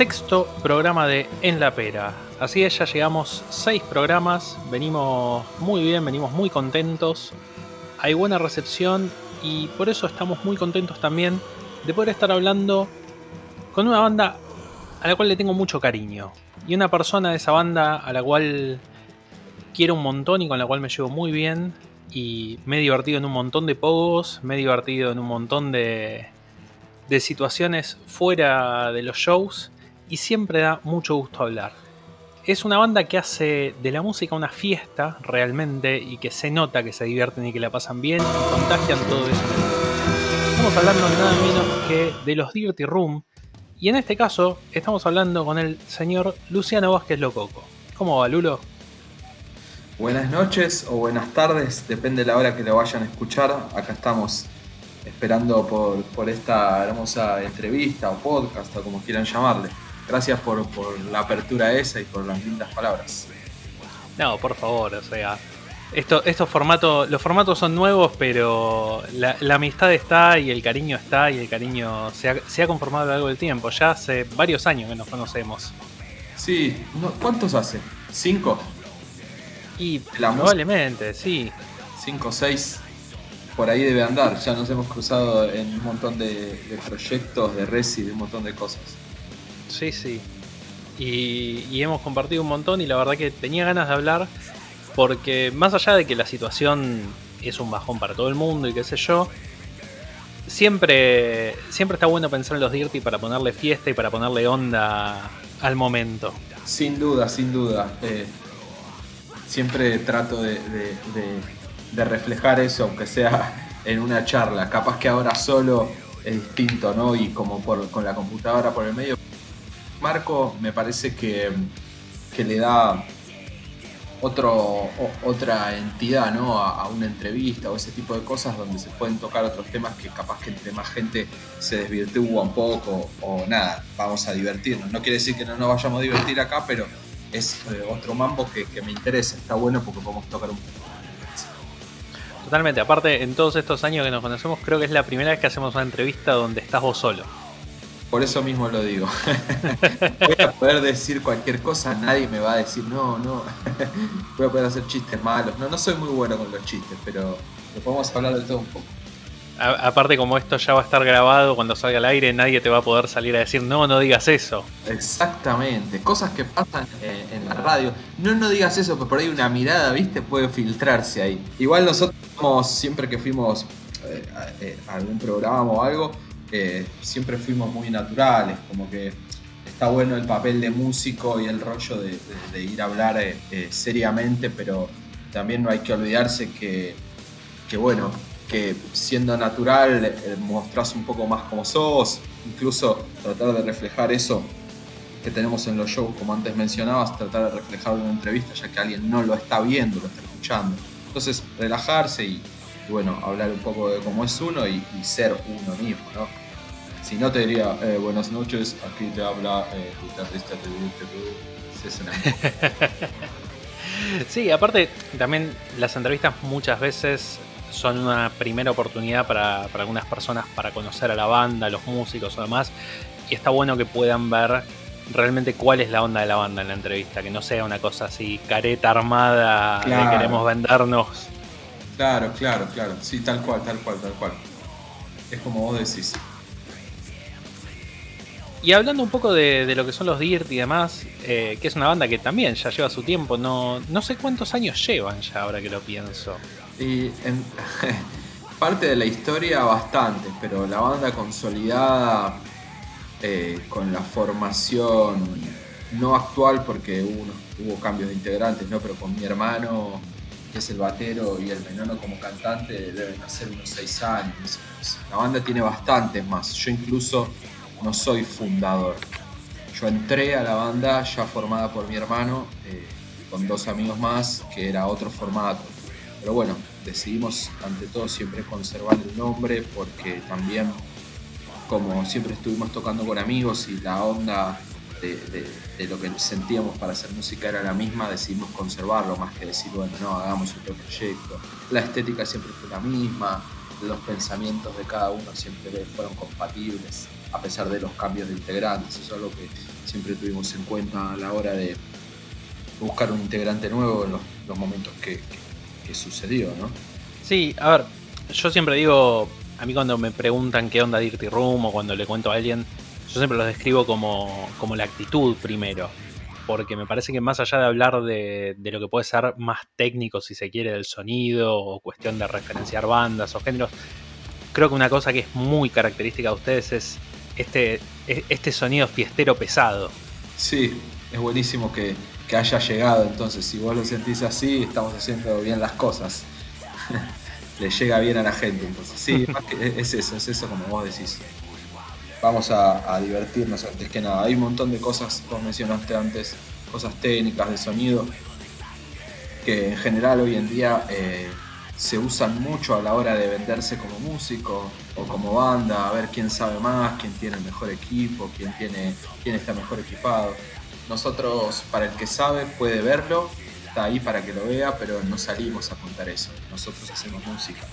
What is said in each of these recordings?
sexto programa de En la Pera. Así es, ya llegamos seis programas, venimos muy bien, venimos muy contentos, hay buena recepción y por eso estamos muy contentos también de poder estar hablando con una banda a la cual le tengo mucho cariño y una persona de esa banda a la cual quiero un montón y con la cual me llevo muy bien y me he divertido en un montón de pogos, me he divertido en un montón de, de situaciones fuera de los shows y siempre da mucho gusto hablar. Es una banda que hace de la música una fiesta realmente y que se nota que se divierten y que la pasan bien y contagian todo eso. Estamos hablando nada menos que de los Dirty Room y en este caso estamos hablando con el señor Luciano Vázquez Lococo. ¿Cómo va, Lulo? Buenas noches o buenas tardes, depende de la hora que lo vayan a escuchar. Acá estamos esperando por, por esta hermosa entrevista o podcast o como quieran llamarle. Gracias por, la apertura esa y por las lindas palabras. No, por favor, o sea, esto, estos formatos, los formatos son nuevos, pero la, amistad está y el cariño está y el cariño se ha, se ha, conformado a lo largo del tiempo. Ya hace varios años que nos conocemos. Sí, ¿cuántos hace? ¿Cinco? Y probablemente, sí. Cinco seis por ahí debe andar. Ya nos hemos cruzado en un montón de, de proyectos, de Resi, de un montón de cosas. Sí, sí. Y, hemos compartido un montón y la verdad que tenía ganas de hablar porque más allá de que la situación es un bajón para todo el mundo y qué sé yo, siempre, siempre está bueno pensar en los Dirty para ponerle fiesta y para ponerle onda al momento. Sin duda, sin duda. Eh, siempre trato de, reflejar eso, aunque sea en una charla. Capaz que ahora solo es distinto, ¿no? Y como por, con la computadora por el medio Marco me parece que, le da otro, otra entidad ¿no? A, una entrevista o ese tipo de cosas donde se pueden tocar otros temas que capaz que entre más gente se desvirtúa un poco o nada, vamos a divertirnos. No quiere decir que no nos vayamos a divertir acá, pero es eh, otro mambo que, que, me interesa, está bueno porque podemos tocar un poco. Totalmente, aparte en todos estos años que nos conocemos creo que es la primera vez que hacemos una entrevista donde estás vos solo. Por eso mismo lo digo. Voy a poder decir cualquier cosa, nadie me va a decir, no, no. Voy a poder hacer chistes malos. No, no soy muy bueno con los chistes, pero podemos hablar de todo un poco. aparte, como esto ya va a estar grabado, cuando salga al aire, nadie te va a poder salir a decir, no, no digas eso. Exactamente. Cosas que pasan eh, en la radio. No, no digas eso, pero por ahí una mirada, viste, puede filtrarse ahí. Igual nosotros, siempre que fuimos eh, eh, a algún programa o algo, eh, siempre fuimos muy naturales, como que está bueno el papel de músico y el rollo de, ir a hablar eh, eh, seriamente, pero también no hay que olvidarse que, bueno, que siendo natural mostrás un poco más como sos, incluso tratar de reflejar eso que tenemos en los shows, como antes mencionabas, tratar de reflejarlo en una entrevista, ya que alguien no lo está viendo, lo está escuchando. Entonces, relajarse y, bueno, hablar un poco de cómo es uno y, y ser uno mismo, ¿no? Si no, te diría eh, buenas noches, aquí te habla eh, guitarrista de Sí, aparte, también las entrevistas muchas veces son una primera oportunidad para, algunas personas para conocer a la banda, a los músicos o demás. Y está bueno que puedan ver realmente cuál es la onda de la banda en la entrevista, que no sea una cosa así careta armada que queremos vendernos. Claro, claro, claro. Sí, tal cual, tal cual, tal cual. Es como vos decís. Y hablando un poco de, lo que son los Dirt y demás, eh, que es una banda que también ya lleva su tiempo, no, no sé cuántos años llevan ya ahora que lo pienso. Y en parte de la historia bastante, pero la banda consolidada eh, con la formación no actual porque hubo, hubo cambios de integrantes, ¿no? pero con mi hermano, que es el batero, y el menono como cantante, deben hacer unos seis años. La banda tiene bastantes más. Yo incluso no soy fundador. Yo entré a la banda ya formada por mi hermano, eh, con dos amigos más, que era otro formato. Pero bueno, decidimos ante todo siempre conservar el nombre porque también, como siempre estuvimos tocando con amigos y la onda de, lo que sentíamos para hacer música era la misma, decidimos conservarlo más que decir, bueno, no, hagamos otro proyecto. La estética siempre fue la misma, los pensamientos de cada uno siempre fueron compatibles. A pesar de los cambios de integrantes. Eso es algo que siempre tuvimos en cuenta a la hora de buscar un integrante nuevo en los, momentos que, sucedió, ¿no? Sí, a ver, yo siempre digo, a mí cuando me preguntan qué onda Dirty Room o cuando le cuento a alguien, yo siempre lo describo como, como la actitud primero porque me parece que más allá de hablar de, lo que puede ser más técnico, si se quiere, del sonido o cuestión de referenciar bandas o géneros, creo que una cosa que es muy característica de ustedes es este, e, este sonido fiestero pesado. Sí, es buenísimo que, haya llegado, entonces si vos lo sentís así, estamos haciendo bien las cosas. Le llega bien a la gente, entonces sí, es eso, es eso como vos decís vamos a, divertirnos antes que nada. Hay un montón de cosas, como mencionaste antes, cosas técnicas de sonido, que en general hoy en día eh, se usan mucho a la hora de venderse como músico o como banda, a ver quién sabe más, quién tiene el mejor equipo, quién, tiene, quién está mejor equipado. Nosotros, para el que sabe, puede verlo, está ahí para que lo vea, pero no salimos a contar eso. Nosotros hacemos música.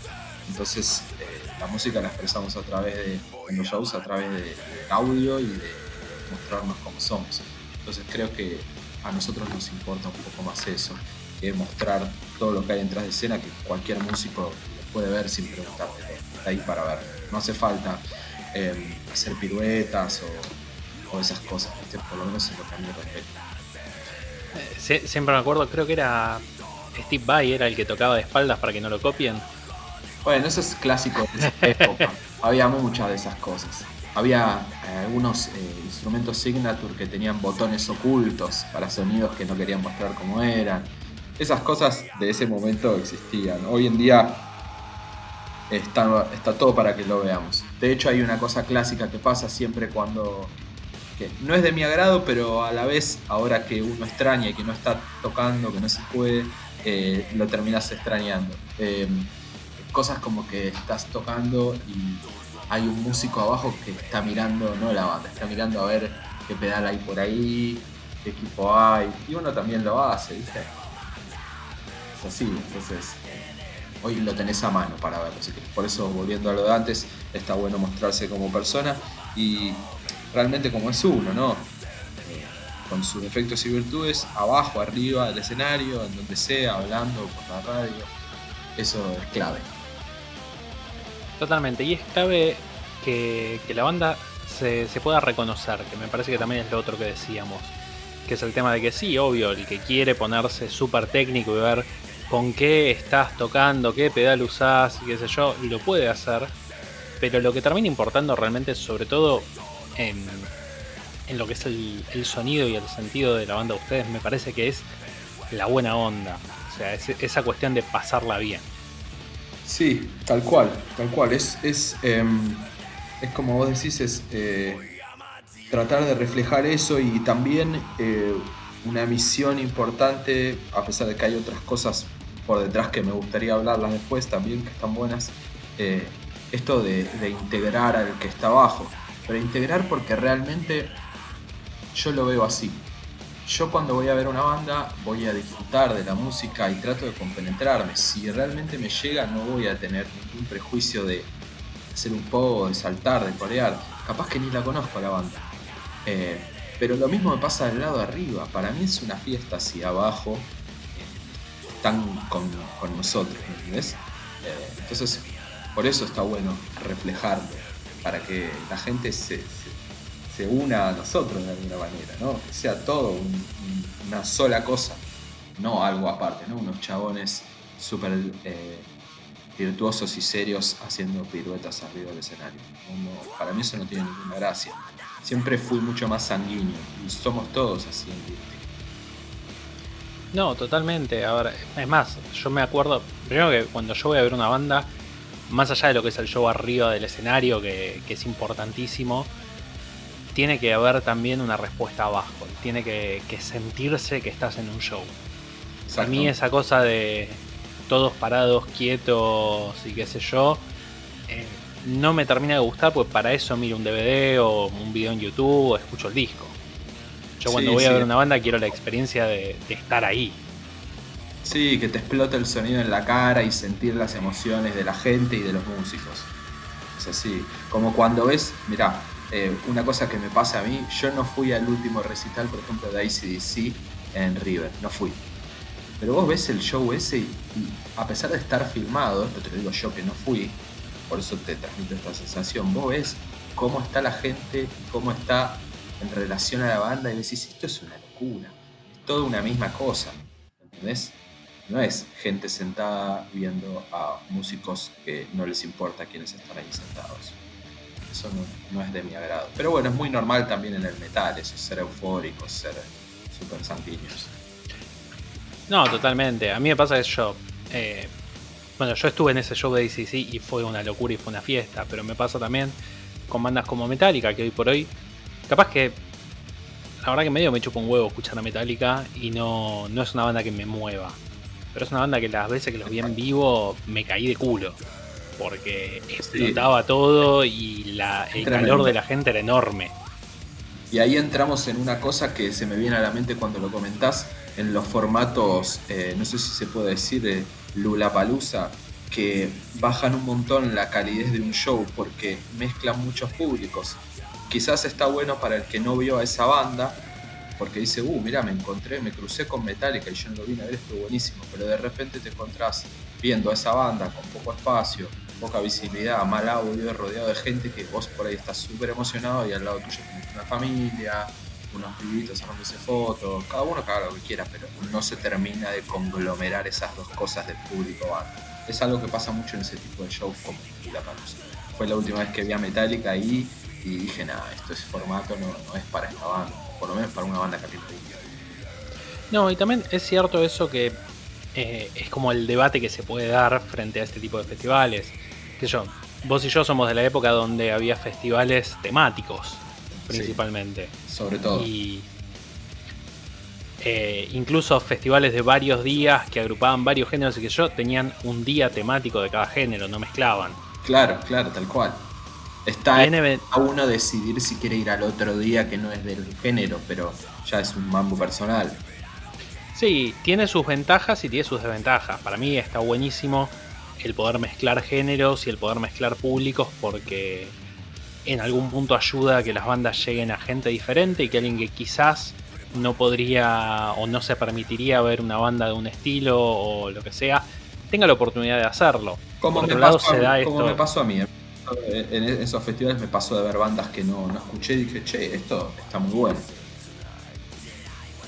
Entonces, eh, la música la expresamos a través de, los shows, a través de, audio y de mostrarnos como somos. Entonces, creo que a nosotros nos importa un poco más eso, que mostrar todo lo que hay detrás de escena que cualquier músico puede ver sin preguntar. Está ahí para ver. No hace falta em, hacer piruetas o, esas cosas, por lo menos en lo que a mí respecta. siempre me acuerdo, creo que era Steve Vai, era el que tocaba de espaldas para que no lo copien. Bueno, eso es clásico de esa época. Había muchas de esas cosas. Había eh, algunos eh, instrumentos signature que tenían botones ocultos para sonidos que no querían mostrar cómo eran. Esas cosas de ese momento existían. Hoy en día está, todo para que lo veamos. De hecho, hay una cosa clásica que pasa siempre cuando no es de mi agrado, pero a la vez, ahora que uno extraña y que no está tocando, que no se puede, eh, lo terminas extrañando cosas como que estás tocando y hay un músico abajo que está mirando, no la banda, está mirando a ver qué pedal hay por ahí, qué equipo hay, y uno también lo hace, ¿viste? Es así, entonces hoy lo tenés a mano para verlo, así que por eso volviendo a lo de antes, está bueno mostrarse como persona y realmente como es uno, ¿no? Eh, con sus defectos y virtudes, abajo, arriba del escenario, en donde sea, hablando por la radio, eso es clave. Totalmente, y es clave que, la banda se, pueda reconocer, que me parece que también es lo otro que decíamos, que es el tema de que sí, obvio, el que quiere ponerse súper técnico y ver con qué estás tocando, qué pedal usás, qué sé yo, lo puede hacer, pero lo que termina importando realmente, sobre todo en, en lo que es el, sonido y el sentido de la banda de ustedes, me parece que es la buena onda, o sea, esa cuestión de pasarla bien. Sí, tal cual, tal cual. Es, es, em, es como vos decís, es eh, tratar de reflejar eso y también eh, una misión importante, a pesar de que hay otras cosas por detrás que me gustaría hablarlas después también, que están buenas, eh, esto de, integrar al que está abajo. Pero integrar porque realmente yo lo veo así yo cuando voy a ver una banda voy a disfrutar de la música y trato de compenetrarme. Si realmente me llega no voy a tener ningún prejuicio de hacer un poco, de saltar, de corear. Capaz que ni la conozco la banda. Eh, pero lo mismo me pasa del lado de arriba. Para mí es una fiesta hacia abajo. Están con, nosotros, ¿entendés? Eh, entonces, por eso está bueno reflejarlo. Para que la gente se se una a nosotros de alguna manera, ¿no? Que sea todo una sola cosa, no algo aparte, ¿no? Unos chabones súper eh, virtuosos y serios haciendo piruetas arriba del escenario. para mí eso no tiene ninguna gracia. Siempre fui mucho más sanguíneo y somos todos así en No, totalmente. Ahora, es más, yo me acuerdo, primero que cuando yo voy a ver una banda, más allá de lo que es el show arriba del escenario, que, que es importantísimo, tiene que haber también una respuesta abajo. Tiene que, sentirse que estás en un show. A mí esa cosa de todos parados, quietos y qué sé yo, eh, no me termina de gustar, pues para eso miro un DVD o un video en YouTube o escucho el disco. Yo cuando voy a ver una banda quiero la experiencia de, de, estar ahí. Sí, que te explota el sonido en la cara y sentir las emociones de la gente y de los músicos. Es así. Como cuando ves, mirá, eh, una cosa que me pasa a mí, yo no fui al último recital, por ejemplo, de ICDC en River, no fui. Pero vos ves el show ese y, a pesar de estar filmado, esto te lo digo yo que no fui, por eso te transmito esta sensación, vos ves cómo está la gente, cómo está en relación a la banda y decís, esto es una locura, es toda una misma cosa, ¿entendés? No es gente sentada viendo a músicos que no les importa quiénes están ahí sentados. Eso no, es de mi agrado. Pero bueno, es muy normal también en el metal, eso, ser eufóricos, ser super sanguíneos. No, totalmente. A mí me pasa que yo. Eh, bueno, yo estuve en ese show de ACC y fue una locura y fue una fiesta. Pero me pasa también con bandas como Metallica, que hoy por hoy. Capaz que. La verdad que medio me chupa un huevo escuchar a Metallica y no, no es una banda que me mueva. Pero es una banda que las veces que los vi en vivo me caí de culo. Porque explotaba todo y la, el calor de la gente era enorme. Y ahí entramos en una cosa que se me viene a la mente cuando lo comentás, en los formatos, eh, no sé si se puede decir, de Lula Palusa, que bajan un montón la calidez de un show porque mezclan muchos públicos. Quizás está bueno para el que no vio a esa banda, porque dice, uh, mira, me encontré, me crucé con Metallica y yo no lo vine a ver, estuvo buenísimo, pero de repente te encontrás viendo a esa banda con poco espacio, poca visibilidad, mal audio, rodeado de gente que vos por ahí estás súper emocionado y al lado tuyo tenés una familia, unos pibitos sacándose fotos, cada uno haga lo que quiera, pero no se termina de conglomerar esas dos cosas de público banda. Es algo que pasa mucho en ese tipo de shows como La. Fue la última vez que vi a Metallica ahí y dije, nada, esto es formato, no, no, es para esta banda, por lo menos para una banda capitalina. No, y también es cierto eso que eh, es como el debate que se puede dar frente a este tipo de festivales. Que yo, vos y yo somos de la época donde había festivales temáticos, principalmente. sobre todo. Y eh, incluso festivales de varios días que agrupaban varios géneros y que yo tenían un día temático de cada género, no mezclaban. Claro, claro, tal cual. Está a uno decidir si quiere ir al otro día que no es del género, pero ya es un mambo personal. Sí, tiene sus ventajas y tiene sus desventajas. Para mí está buenísimo el poder mezclar géneros y el poder mezclar públicos porque en algún punto ayuda a que las bandas lleguen a gente diferente y que alguien que quizás no podría o no se permitiría ver una banda de un estilo o lo que sea, tenga la oportunidad de hacerlo. Como, me, lado, pasó, a mí, como me pasó a mí. En esos festivales me pasó de ver bandas que no, no escuché y dije, che, esto está muy bueno.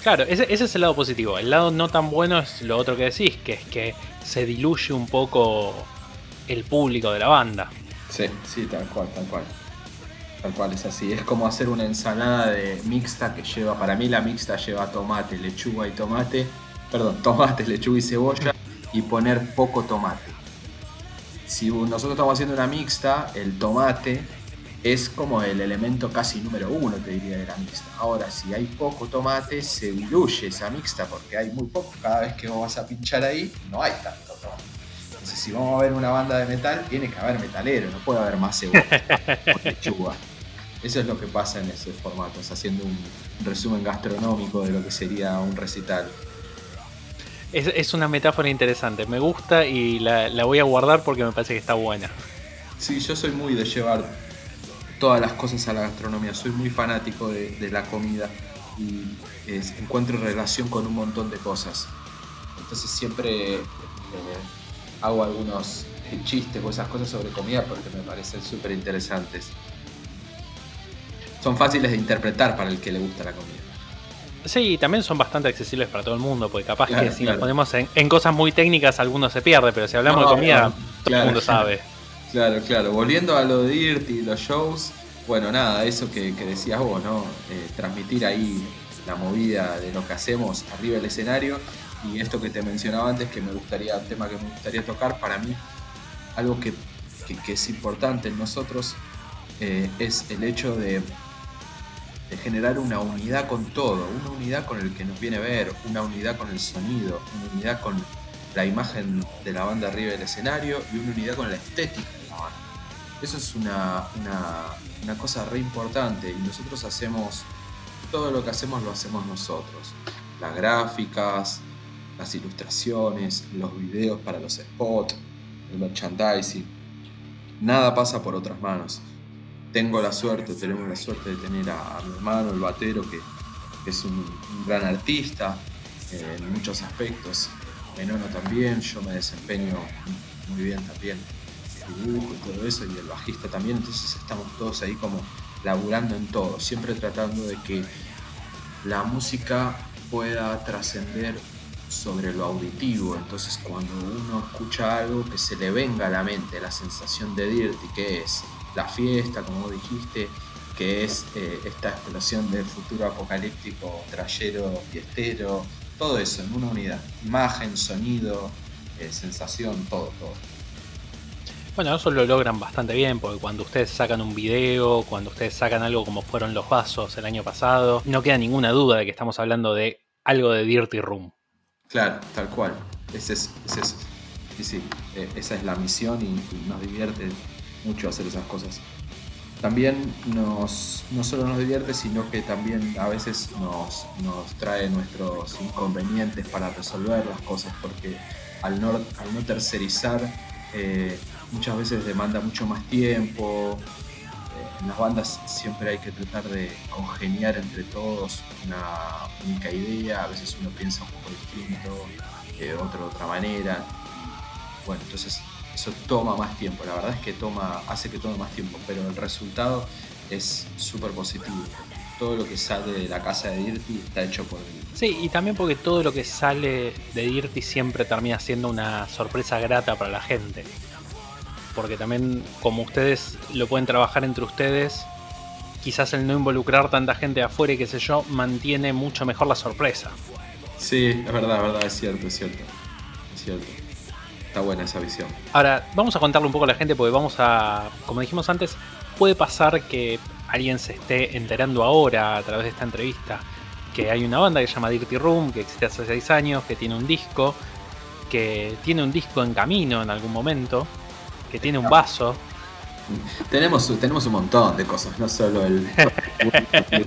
Claro, ese, es el lado positivo. El lado no tan bueno es lo otro que decís, que es que se diluye un poco el público de la banda. Sí, sí, tal cual, tal cual. Tal cual es así. Es como hacer una ensalada de mixta que lleva, para mí la mixta lleva tomate, lechuga y tomate. Perdón, tomate, lechuga y cebolla y poner poco tomate. Si nosotros estamos haciendo una mixta, el tomate es como el elemento casi número uno, te diría, de la mixta. Ahora, si hay poco tomate, se diluye esa mixta porque hay muy poco. Cada vez que vos vas a pinchar ahí, no hay tanto tomate. Entonces, si vamos a ver una banda de metal, tiene que haber metalero, no puede haber más cebolla lechuga. Eso es lo que pasa en ese formato, haciendo un resumen gastronómico de lo que sería un recital. Es, una metáfora interesante, me gusta y la, la voy a guardar porque me parece que está buena. Sí, yo soy muy de llevar todas las cosas a la gastronomía. Soy muy fanático de, la comida y encuentro relación con un montón de cosas. Entonces siempre eh, hago algunos chistes o esas cosas sobre comida porque me parecen súper interesantes. Son fáciles de interpretar para el que le gusta la comida. Sí, también son bastante accesibles para todo el mundo, porque capaz que si nos ponemos en, cosas muy técnicas algunos se pierde, pero si hablamos de comida, todo el mundo sabe. Claro, claro. Volviendo a lo de Dirty y los shows, bueno, nada, eso que, decías vos, ¿no? Eh, transmitir ahí la movida de lo que hacemos arriba del escenario y esto que te mencionaba antes, que me gustaría, tema que me gustaría tocar, para mí, algo que, es importante en nosotros eh, es el hecho de, de generar una unidad con todo, una unidad con el que nos viene a ver, una unidad con el sonido, una unidad con la imagen de la banda arriba del escenario y una unidad con la estética eso es una, cosa re importante y nosotros hacemos, todo lo que hacemos lo hacemos nosotros. Las gráficas, las ilustraciones, los videos para los spots, el merchandising. Nada pasa por otras manos. Tengo la suerte, tenemos la suerte de tener a, mi hermano, el batero, que, es un, gran artista eh, en muchos aspectos. Menono también, yo me desempeño muy bien también, dibujo y todo eso, y el bajista también, entonces estamos todos ahí como laburando en todo, siempre tratando de que la música pueda trascender sobre lo auditivo, entonces cuando uno escucha algo que se le venga a la mente la sensación de Dirty, que es la fiesta, como dijiste, que es eh, esta explosión del futuro apocalíptico, trayero, fiestero, todo eso en una unidad, imagen, sonido, eh, sensación, todo, todo. Bueno, eso lo logran bastante bien, porque cuando ustedes sacan un video, cuando ustedes sacan algo como fueron los vasos el año pasado, no queda ninguna duda de que estamos hablando de algo de Dirty Room. Claro, tal cual. Ese es, eso. Sí, sí, eh, esa es la misión y, nos divierte mucho hacer esas cosas. También nos, no solo nos divierte, sino que también a veces nos, nos trae nuestros inconvenientes para resolver las cosas, porque al no, al no tercerizar, eh, muchas veces demanda mucho más tiempo. Eh, en las bandas siempre hay que tratar de congeniar entre todos una única idea, a veces uno piensa un poco distinto, eh, otro de otra manera. bueno, entonces eso toma más tiempo, la verdad es que toma, hace que tome más tiempo, pero el resultado es súper positivo. Todo lo que sale de la casa de Dirty está hecho por él. Sí, y también porque todo lo que sale de Dirty siempre termina siendo una sorpresa grata para la gente porque también como ustedes lo pueden trabajar entre ustedes, quizás el no involucrar tanta gente afuera y qué sé yo, mantiene mucho mejor la sorpresa. Sí, es verdad, es verdad, es cierto, es cierto. Es cierto. Está buena esa visión. Ahora, vamos a contarle un poco a la gente porque vamos a, como dijimos antes, puede pasar que alguien se esté enterando ahora a través de esta entrevista que hay una banda que se llama Dirty Room, que existe hace 6 años, que tiene un disco, que tiene un disco en camino en algún momento, que tiene un vaso. Tenemos, tenemos un montón de cosas, no solo el,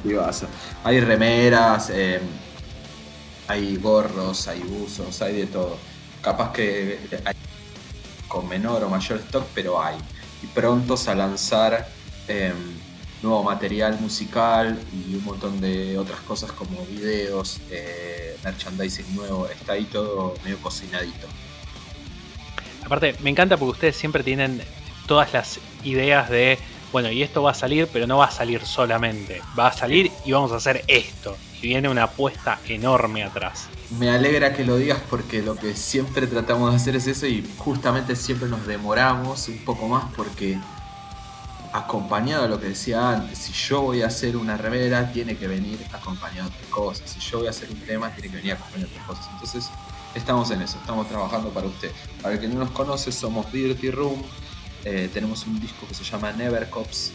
vaso. Hay remeras, eh, hay gorros, hay buzos, hay de todo. Capaz que hay con menor o mayor stock, pero hay. Y prontos a lanzar em, nuevo material musical y un montón de otras cosas como videos, eh, merchandising nuevo. Está ahí todo medio cocinadito. Aparte, me encanta porque ustedes siempre tienen todas las ideas de, bueno, y esto va a salir, pero no va a salir solamente. Va a salir y vamos a hacer esto. Y viene una apuesta enorme atrás. Me alegra que lo digas porque lo que siempre tratamos de hacer es eso y justamente siempre nos demoramos un poco más porque acompañado a lo que decía antes, si yo voy a hacer una remera, tiene que venir acompañado de otras cosas. Si yo voy a hacer un tema, tiene que venir acompañado de otras cosas. Entonces, estamos en eso, estamos trabajando para usted. Para el que no nos conoce, somos Dirty Room. Eh, tenemos un disco que se llama Never Cops,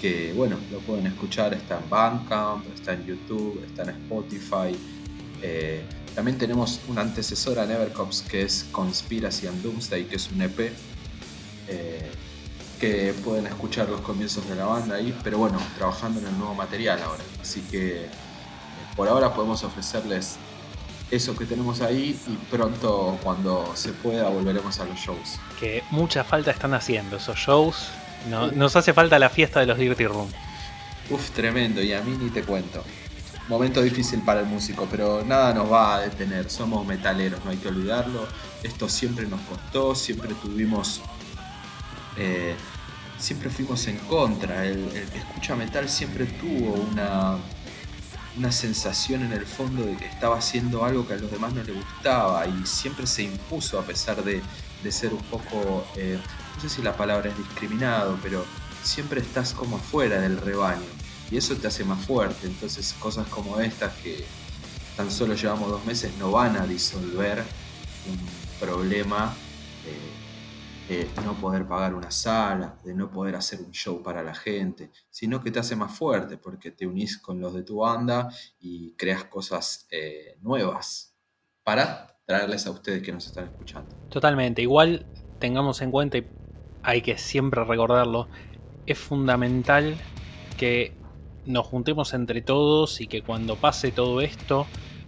que bueno, lo pueden escuchar, está en Bandcamp, está en YouTube, está en Spotify. Eh, también tenemos una antecesora a Never Cops que es Conspiracy and Doomsday, que es un EP. Eh, que pueden escuchar los comienzos de la banda ahí, pero bueno, trabajando en el nuevo material ahora. Así que por ahora podemos ofrecerles eso que tenemos ahí y pronto cuando se pueda volveremos a los shows. Que mucha falta están haciendo esos shows. nos hace falta la fiesta de los Dirty Room. Uf, tremendo, y a mí ni te cuento. Momento difícil para el músico, pero nada nos va a detener. Somos metaleros, no hay que olvidarlo. Esto siempre nos costó, siempre tuvimos. Eh, siempre fuimos en contra. el que escucha metal siempre tuvo una una sensación en el fondo de que estaba haciendo algo que a los demás no le gustaba y siempre se impuso a pesar de, ser un poco, eh, no sé si la palabra es discriminado, pero siempre estás como afuera del rebaño y eso te hace más fuerte. Entonces cosas como estas que tan solo llevamos dos meses no van a disolver un problema. Eh, de no poder pagar una sala, de no poder hacer un show para la gente, sino que te hace más fuerte porque te unís con los de tu banda y creas cosas eh, nuevas para traerles a ustedes que nos están escuchando. Totalmente, igual tengamos en cuenta, y hay que siempre recordarlo, es fundamental que nos juntemos entre todos y que cuando pase todo esto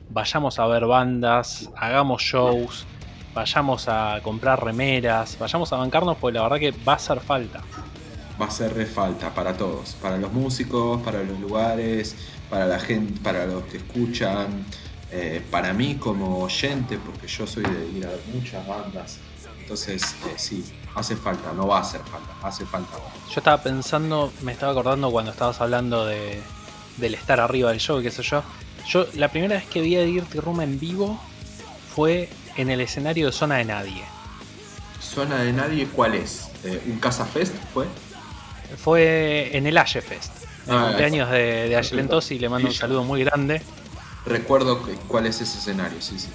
vayamos a ver bandas, hagamos shows, vayamos a comprar remeras, vayamos a bancarnos, porque la verdad que va a hacer falta. va a hacer falta para todos, para los músicos, para los lugares, para la gente, para los que escuchan, eh, para mí como oyente, porque yo soy de ir a muchas bandas. Entonces, eh, sí, hace falta, no va a hacer falta, hace falta. Yo estaba pensando, me estaba acordando cuando estabas hablando de, del estar arriba del show, qué sé yo. Yo la primera vez que vi a Dirty Room en vivo fue en el escenario de Zona de Nadie. ¿Zona de Nadie cuál es? Eh, ¿Un Casa Fest fue? Fue en el Aye Fest, el ah, cumpleaños de, de Aye y le mando un saludo muy grande. Recuerdo cuál es ese escenario, sí, sí.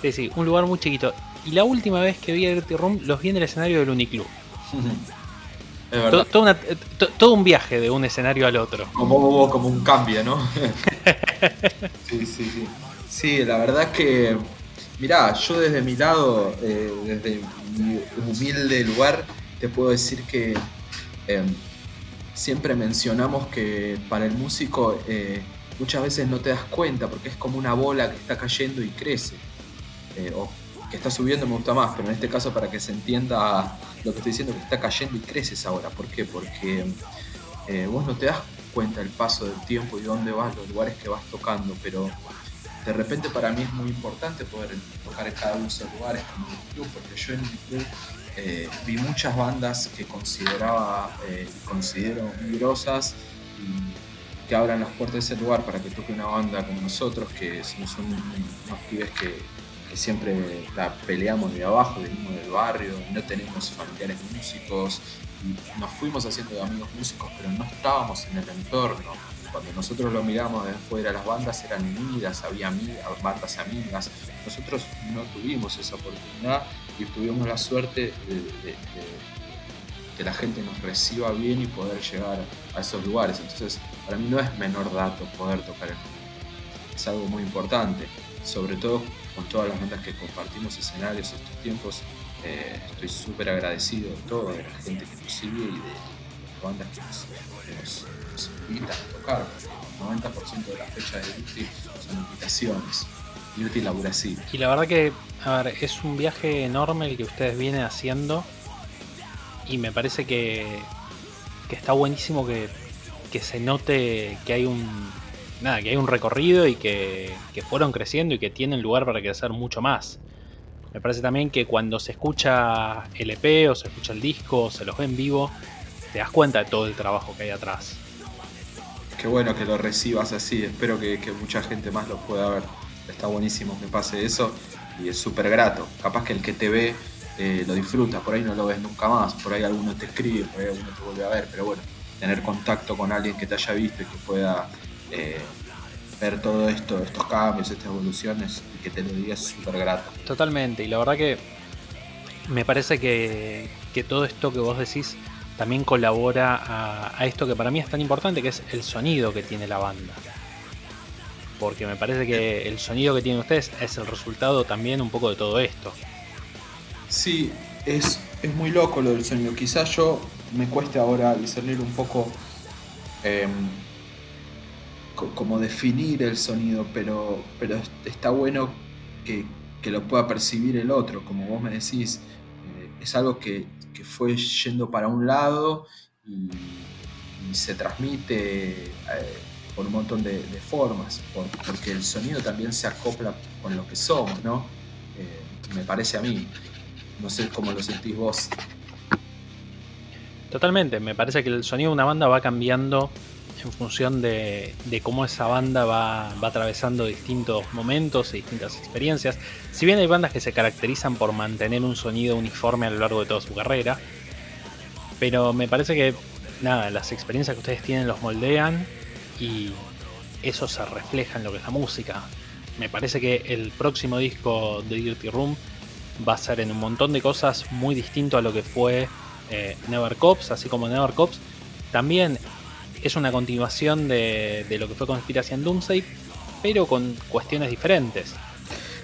Sí, sí, un lugar muy chiquito. Y la última vez que vi a Dirty Room los vi en el escenario del Uniclub. todo, un viaje de un escenario al otro. Como, como un cambio, ¿no? sí, sí, sí. Sí, la verdad es que, mirá, yo desde mi lado, eh, desde mi humilde lugar, te puedo decir que em, siempre mencionamos que para el músico eh, muchas veces no te das cuenta porque es como una bola que está cayendo y crece. Eh, o que está subiendo me gusta más, pero en este caso para que se entienda lo que estoy diciendo, que está cayendo y creces ahora. ¿Por qué? Porque eh, vos no te das cuenta el paso del tiempo y dónde vas, los lugares que vas tocando, pero de repente para mí es muy importante poder tocar en cada uno de esos lugares como el club, porque yo en el club eh, vi muchas bandas que consideraba, eh, considero y que abran las puertas de ese lugar para que toque una banda como nosotros, que somos unos pibes que siempre la peleamos de abajo, venimos del barrio, no tenemos familiares músicos, y nos fuimos haciendo amigos músicos, pero no estábamos en el entorno. Cuando nosotros lo miramos de afuera, las bandas eran unidas, había amigas, bandas amigas. Nosotros no tuvimos esa oportunidad y tuvimos la suerte de, que la gente nos reciba bien y poder llegar a esos lugares. Entonces, para mí no es menor dato poder tocar el Es algo muy importante, sobre todo con todas las bandas que compartimos escenarios estos tiempos. Eh, estoy súper agradecido de todo, de la gente que nos sigue y de las bandas que nos, invitan a tocar. El 90% de las fechas de Dirty son invitaciones. Dirty labura así. Y la verdad que, a ver, es un viaje enorme el que ustedes vienen haciendo. Y me parece que, que está buenísimo que, que se note que hay un, nada, que hay un recorrido y que, fueron creciendo y que tienen lugar para crecer mucho más. Me parece también que cuando se escucha el EP o se escucha el disco o se los ve en vivo, te das cuenta de todo el trabajo que hay atrás. Qué bueno que lo recibas así, espero que, mucha gente más lo pueda ver. Está buenísimo que pase eso y es súper grato. Capaz que el que te ve eh, lo disfruta, por ahí no lo ves nunca más, por ahí alguno te escribe, por ahí alguno te vuelve a ver, pero bueno, tener contacto con alguien que te haya visto y que pueda eh, ver todo esto, estos cambios, estas evoluciones, y que te lo digas súper grato. Totalmente, y la verdad que me parece que, todo esto que vos decís también colabora a, a, esto que para mí es tan importante, que es el sonido que tiene la banda. Porque me parece que el sonido que tienen ustedes es el resultado también un poco de todo esto. Sí, es, es muy loco lo del sonido. Quizás yo me cueste ahora discernir un poco em, como definir el sonido, pero, pero está bueno que, lo pueda percibir el otro, como vos me decís, eh, es algo que, fue yendo para un lado y, se transmite eh, por un montón de, formas, porque el sonido también se acopla con lo que somos, ¿no? Eh, me parece a mí, no sé cómo lo sentís vos. Totalmente, me parece que el sonido de una banda va cambiando en función de, cómo esa banda va, atravesando distintos momentos y distintas experiencias. Si bien hay bandas que se caracterizan por mantener un sonido uniforme a lo largo de toda su carrera, pero me parece que nada, las experiencias que ustedes tienen los moldean y eso se refleja en lo que es la música. Me parece que el próximo disco de Dirty Room va a ser en un montón de cosas muy distinto a lo que fue eh, Never Cops, así como Never Cops. También es una continuación de, lo que fue Conspiración Doomsday, pero con cuestiones diferentes.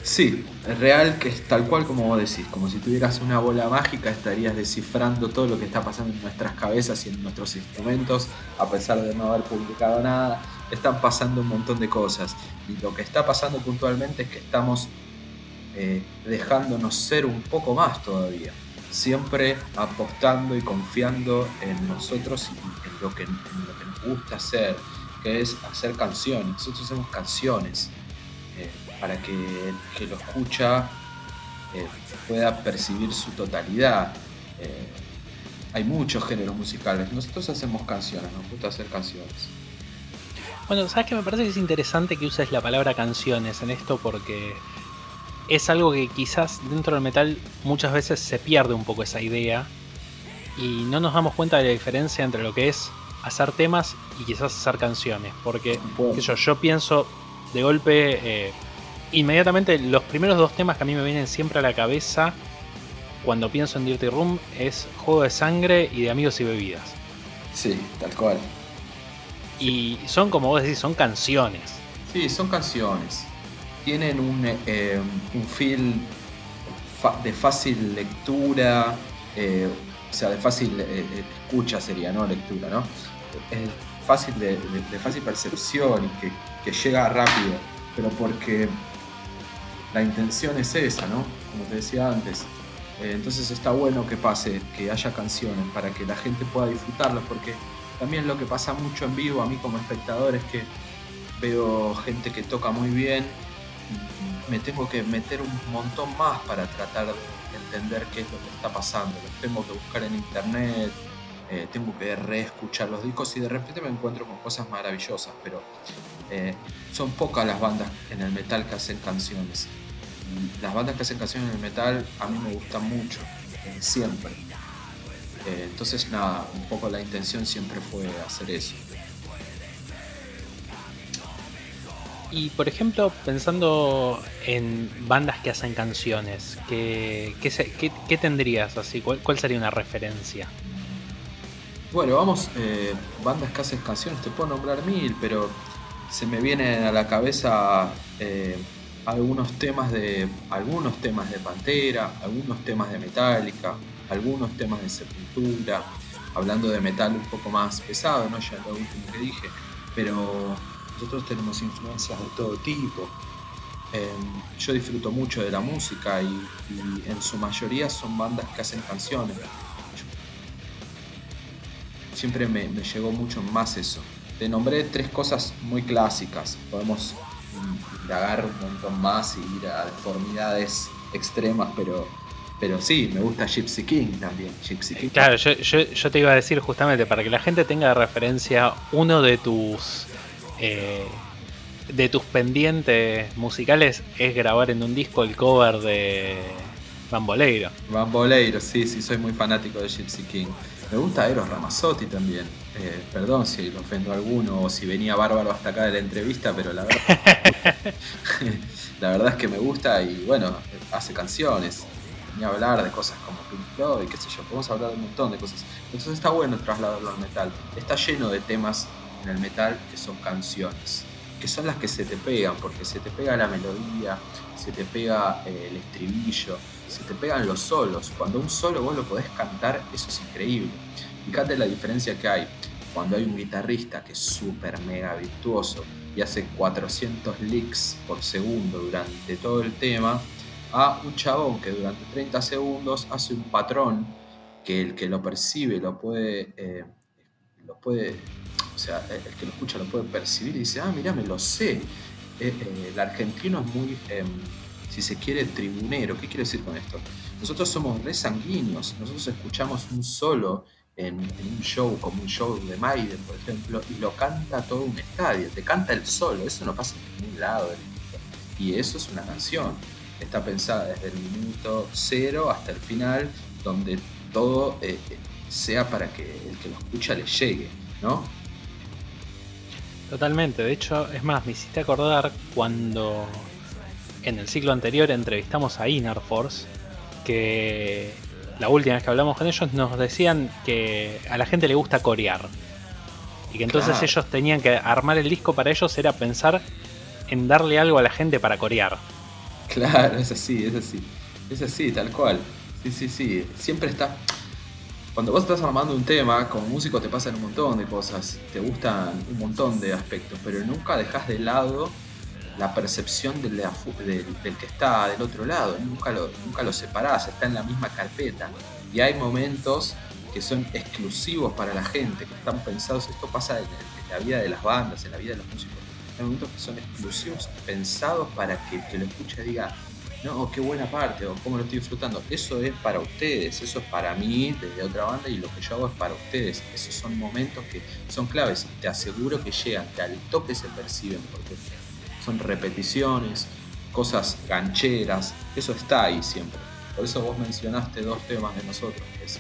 Sí, real que es tal cual como vos decís, como si tuvieras una bola mágica estarías descifrando todo lo que está pasando en nuestras cabezas y en nuestros instrumentos, a pesar de no haber publicado nada, están pasando un montón de cosas. Y lo que está pasando puntualmente es que estamos eh, dejándonos ser un poco más todavía. siempre apostando y confiando en nosotros y en lo que, nos gusta hacer, que es hacer canciones. Nosotros hacemos canciones eh, para que el que lo escucha eh, pueda percibir su totalidad. Eh, hay muchos géneros musicales. Nosotros hacemos canciones, nos gusta hacer canciones. Bueno, sabes que me parece que es interesante que uses la palabra canciones en esto porque es algo que quizás dentro del metal muchas veces se pierde un poco esa idea y no nos damos cuenta de la diferencia entre lo que es hacer temas y quizás hacer canciones. Porque yo, yo pienso de golpe, eh, inmediatamente los primeros dos temas que a mí me vienen siempre a la cabeza cuando pienso en Dirty Room es Juego de Sangre y de Amigos y Bebidas. Sí, tal cual. Y son como vos decís, son canciones. Sí, son canciones. Tienen un, eh, un feel de fácil lectura, eh, o sea, de fácil eh, escucha sería, ¿no? Lectura, ¿no? Es fácil de, fácil percepción y que, que, llega rápido, pero porque la intención es esa, ¿no? Como te decía antes, eh, entonces está bueno que pase, que haya canciones para que la gente pueda disfrutarlas, porque también lo que pasa mucho en vivo a mí como espectador es que veo gente que toca muy bien, me tengo que meter un montón más para tratar de entender qué es lo que está pasando, tengo que buscar en internet, eh, tengo que reescuchar los discos y de repente me encuentro con cosas maravillosas, pero eh, son pocas las bandas en el metal que hacen canciones las bandas que hacen canciones de metal a mí me gustan mucho, eh, siempre. Entonces nada, un poco la intención siempre fue hacer eso. Y por ejemplo, pensando en bandas que hacen canciones, ¿qué, qué, tendrías así? ¿Cuál, sería una referencia? Bueno, vamos, eh, bandas que hacen canciones, te puedo nombrar mil, pero se me viene a la cabeza algunos temas de algunos temas de Pantera, algunos temas de Metallica, algunos temas de Sepultura, hablando de metal un poco más pesado, ¿no? Ya lo último que dije, pero nosotros tenemos influencias de todo tipo. Em, yo disfruto mucho de la música y, en su mayoría son bandas que hacen canciones. Siempre me, me llegó mucho más eso. Te nombré tres cosas muy clásicas. Podemos indagar un montón más y ir a deformidades extremas, pero, pero sí, me gusta Gypsy King también. Gypsy King. Claro, yo, te iba a decir justamente para que la gente tenga de referencia uno de tus eh, de tus pendientes musicales es grabar en un disco el cover de Bamboleiro. Bamboleiro, sí, sí, soy muy fanático de Gypsy King. Me gusta Eros Ramazzotti también. Eh, perdón si lo ofendo a alguno o si venía bárbaro hasta acá de la entrevista, pero la verdad, la verdad es que me gusta y bueno, hace canciones. Venía a hablar de cosas como Pink Floyd, qué sé yo, podemos hablar de un montón de cosas. Entonces está bueno trasladarlo al metal. Está lleno de temas en el metal que son canciones, que son las que se te pegan, porque se te pega la melodía, se te pega eh, el estribillo, se te pegan los solos. Cuando un solo vos lo podés cantar, eso es increíble. Fíjate la diferencia que hay cuando hay un guitarrista que es súper mega virtuoso y hace 400 licks por segundo durante todo el tema, a un chabón que durante 30 segundos hace un patrón que el que lo percibe lo puede, eh, lo puede, o sea, el que lo escucha lo puede percibir y dice, ah, mira, me lo sé. Eh, eh, el argentino es muy em, si se quiere, tribunero. ¿Qué quiere decir con esto? Nosotros somos re sanguíneos, nosotros escuchamos un solo en, un show, como un show de Maiden, por ejemplo, y lo canta todo un estadio, te canta el solo, eso no pasa en ningún lado Y eso es una canción, está pensada desde el minuto cero hasta el final, donde todo eh, sea para que el que lo escucha le llegue, ¿no? Totalmente, de hecho, es más, me hiciste acordar cuando en el ciclo anterior entrevistamos a Inner Force, que la última vez que hablamos con ellos nos decían que a la gente le gusta corear. Y que entonces ellos tenían que armar el disco para ellos era pensar en darle algo a la gente para corear. Claro, es así, es así. Es así, tal cual. Sí, sí, sí. Siempre está. Cuando vos estás armando un tema, como músico te pasan un montón de cosas. Te gustan un montón de aspectos, pero nunca dejas de lado la percepción del, del, que está del otro lado, nunca lo, nunca lo separás, está en la misma carpeta. Y hay momentos que son exclusivos para la gente, que están pensados, esto pasa en, la vida de las bandas, en la vida de los músicos, hay momentos que son exclusivos, pensados para que el que lo escuche diga, no, qué buena parte, o cómo lo estoy disfrutando. Eso es para ustedes, eso es para mí desde otra banda y lo que yo hago es para ustedes. Esos son momentos que son claves y te aseguro que llegan, que al toque se perciben, porque son repeticiones, cosas gancheras, eso está ahí siempre. Por eso vos mencionaste dos temas de nosotros, que es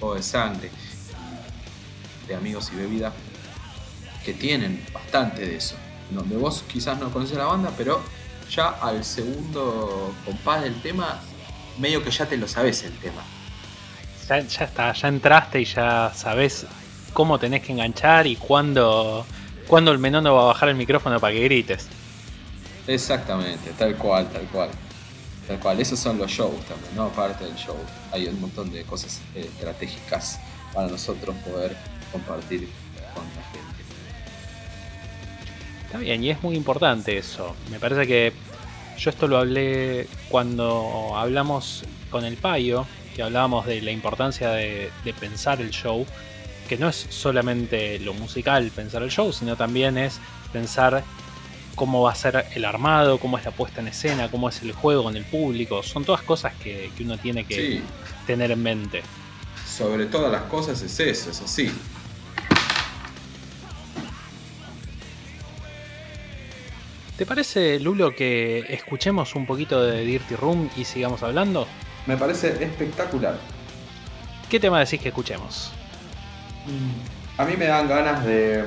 Juego de Sangre de Amigos y Bebida, que tienen bastante de eso. Donde vos quizás no conoces la banda, pero ya al segundo compás del tema, medio que ya te lo sabes el tema. Ya, está, ya entraste y ya sabes cómo tenés que enganchar y cuándo, cuándo el menor no va a bajar el micrófono para que grites. Exactamente, tal cual, tal cual. Tal cual, esos son los shows también, ¿no? Aparte del show, hay un montón de cosas eh, estratégicas para nosotros poder compartir con la gente. Está bien, y es muy importante eso. Me parece que yo esto lo hablé cuando hablamos con el Payo, que hablábamos de la importancia de, pensar el show, que no es solamente lo musical pensar el show, sino también es pensar cómo va a ser el armado, cómo es la puesta en escena, cómo es el juego con el público. Son todas cosas que, uno tiene que tener en mente. Sobre todas las cosas es eso, es así. ¿Te parece, Lulo, que escuchemos un poquito de Dirty Room y sigamos hablando? Me parece espectacular. ¿Qué tema decís que escuchemos? A mí me dan ganas de.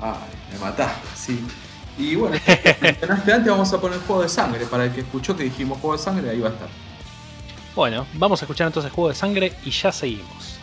Ay, me mataste, sí. Y bueno, mencionaste antes, vamos a poner Juego de Sangre. Para el que escuchó que dijimos Juego de Sangre, ahí va a estar. Bueno, vamos a escuchar entonces Juego de Sangre y ya seguimos.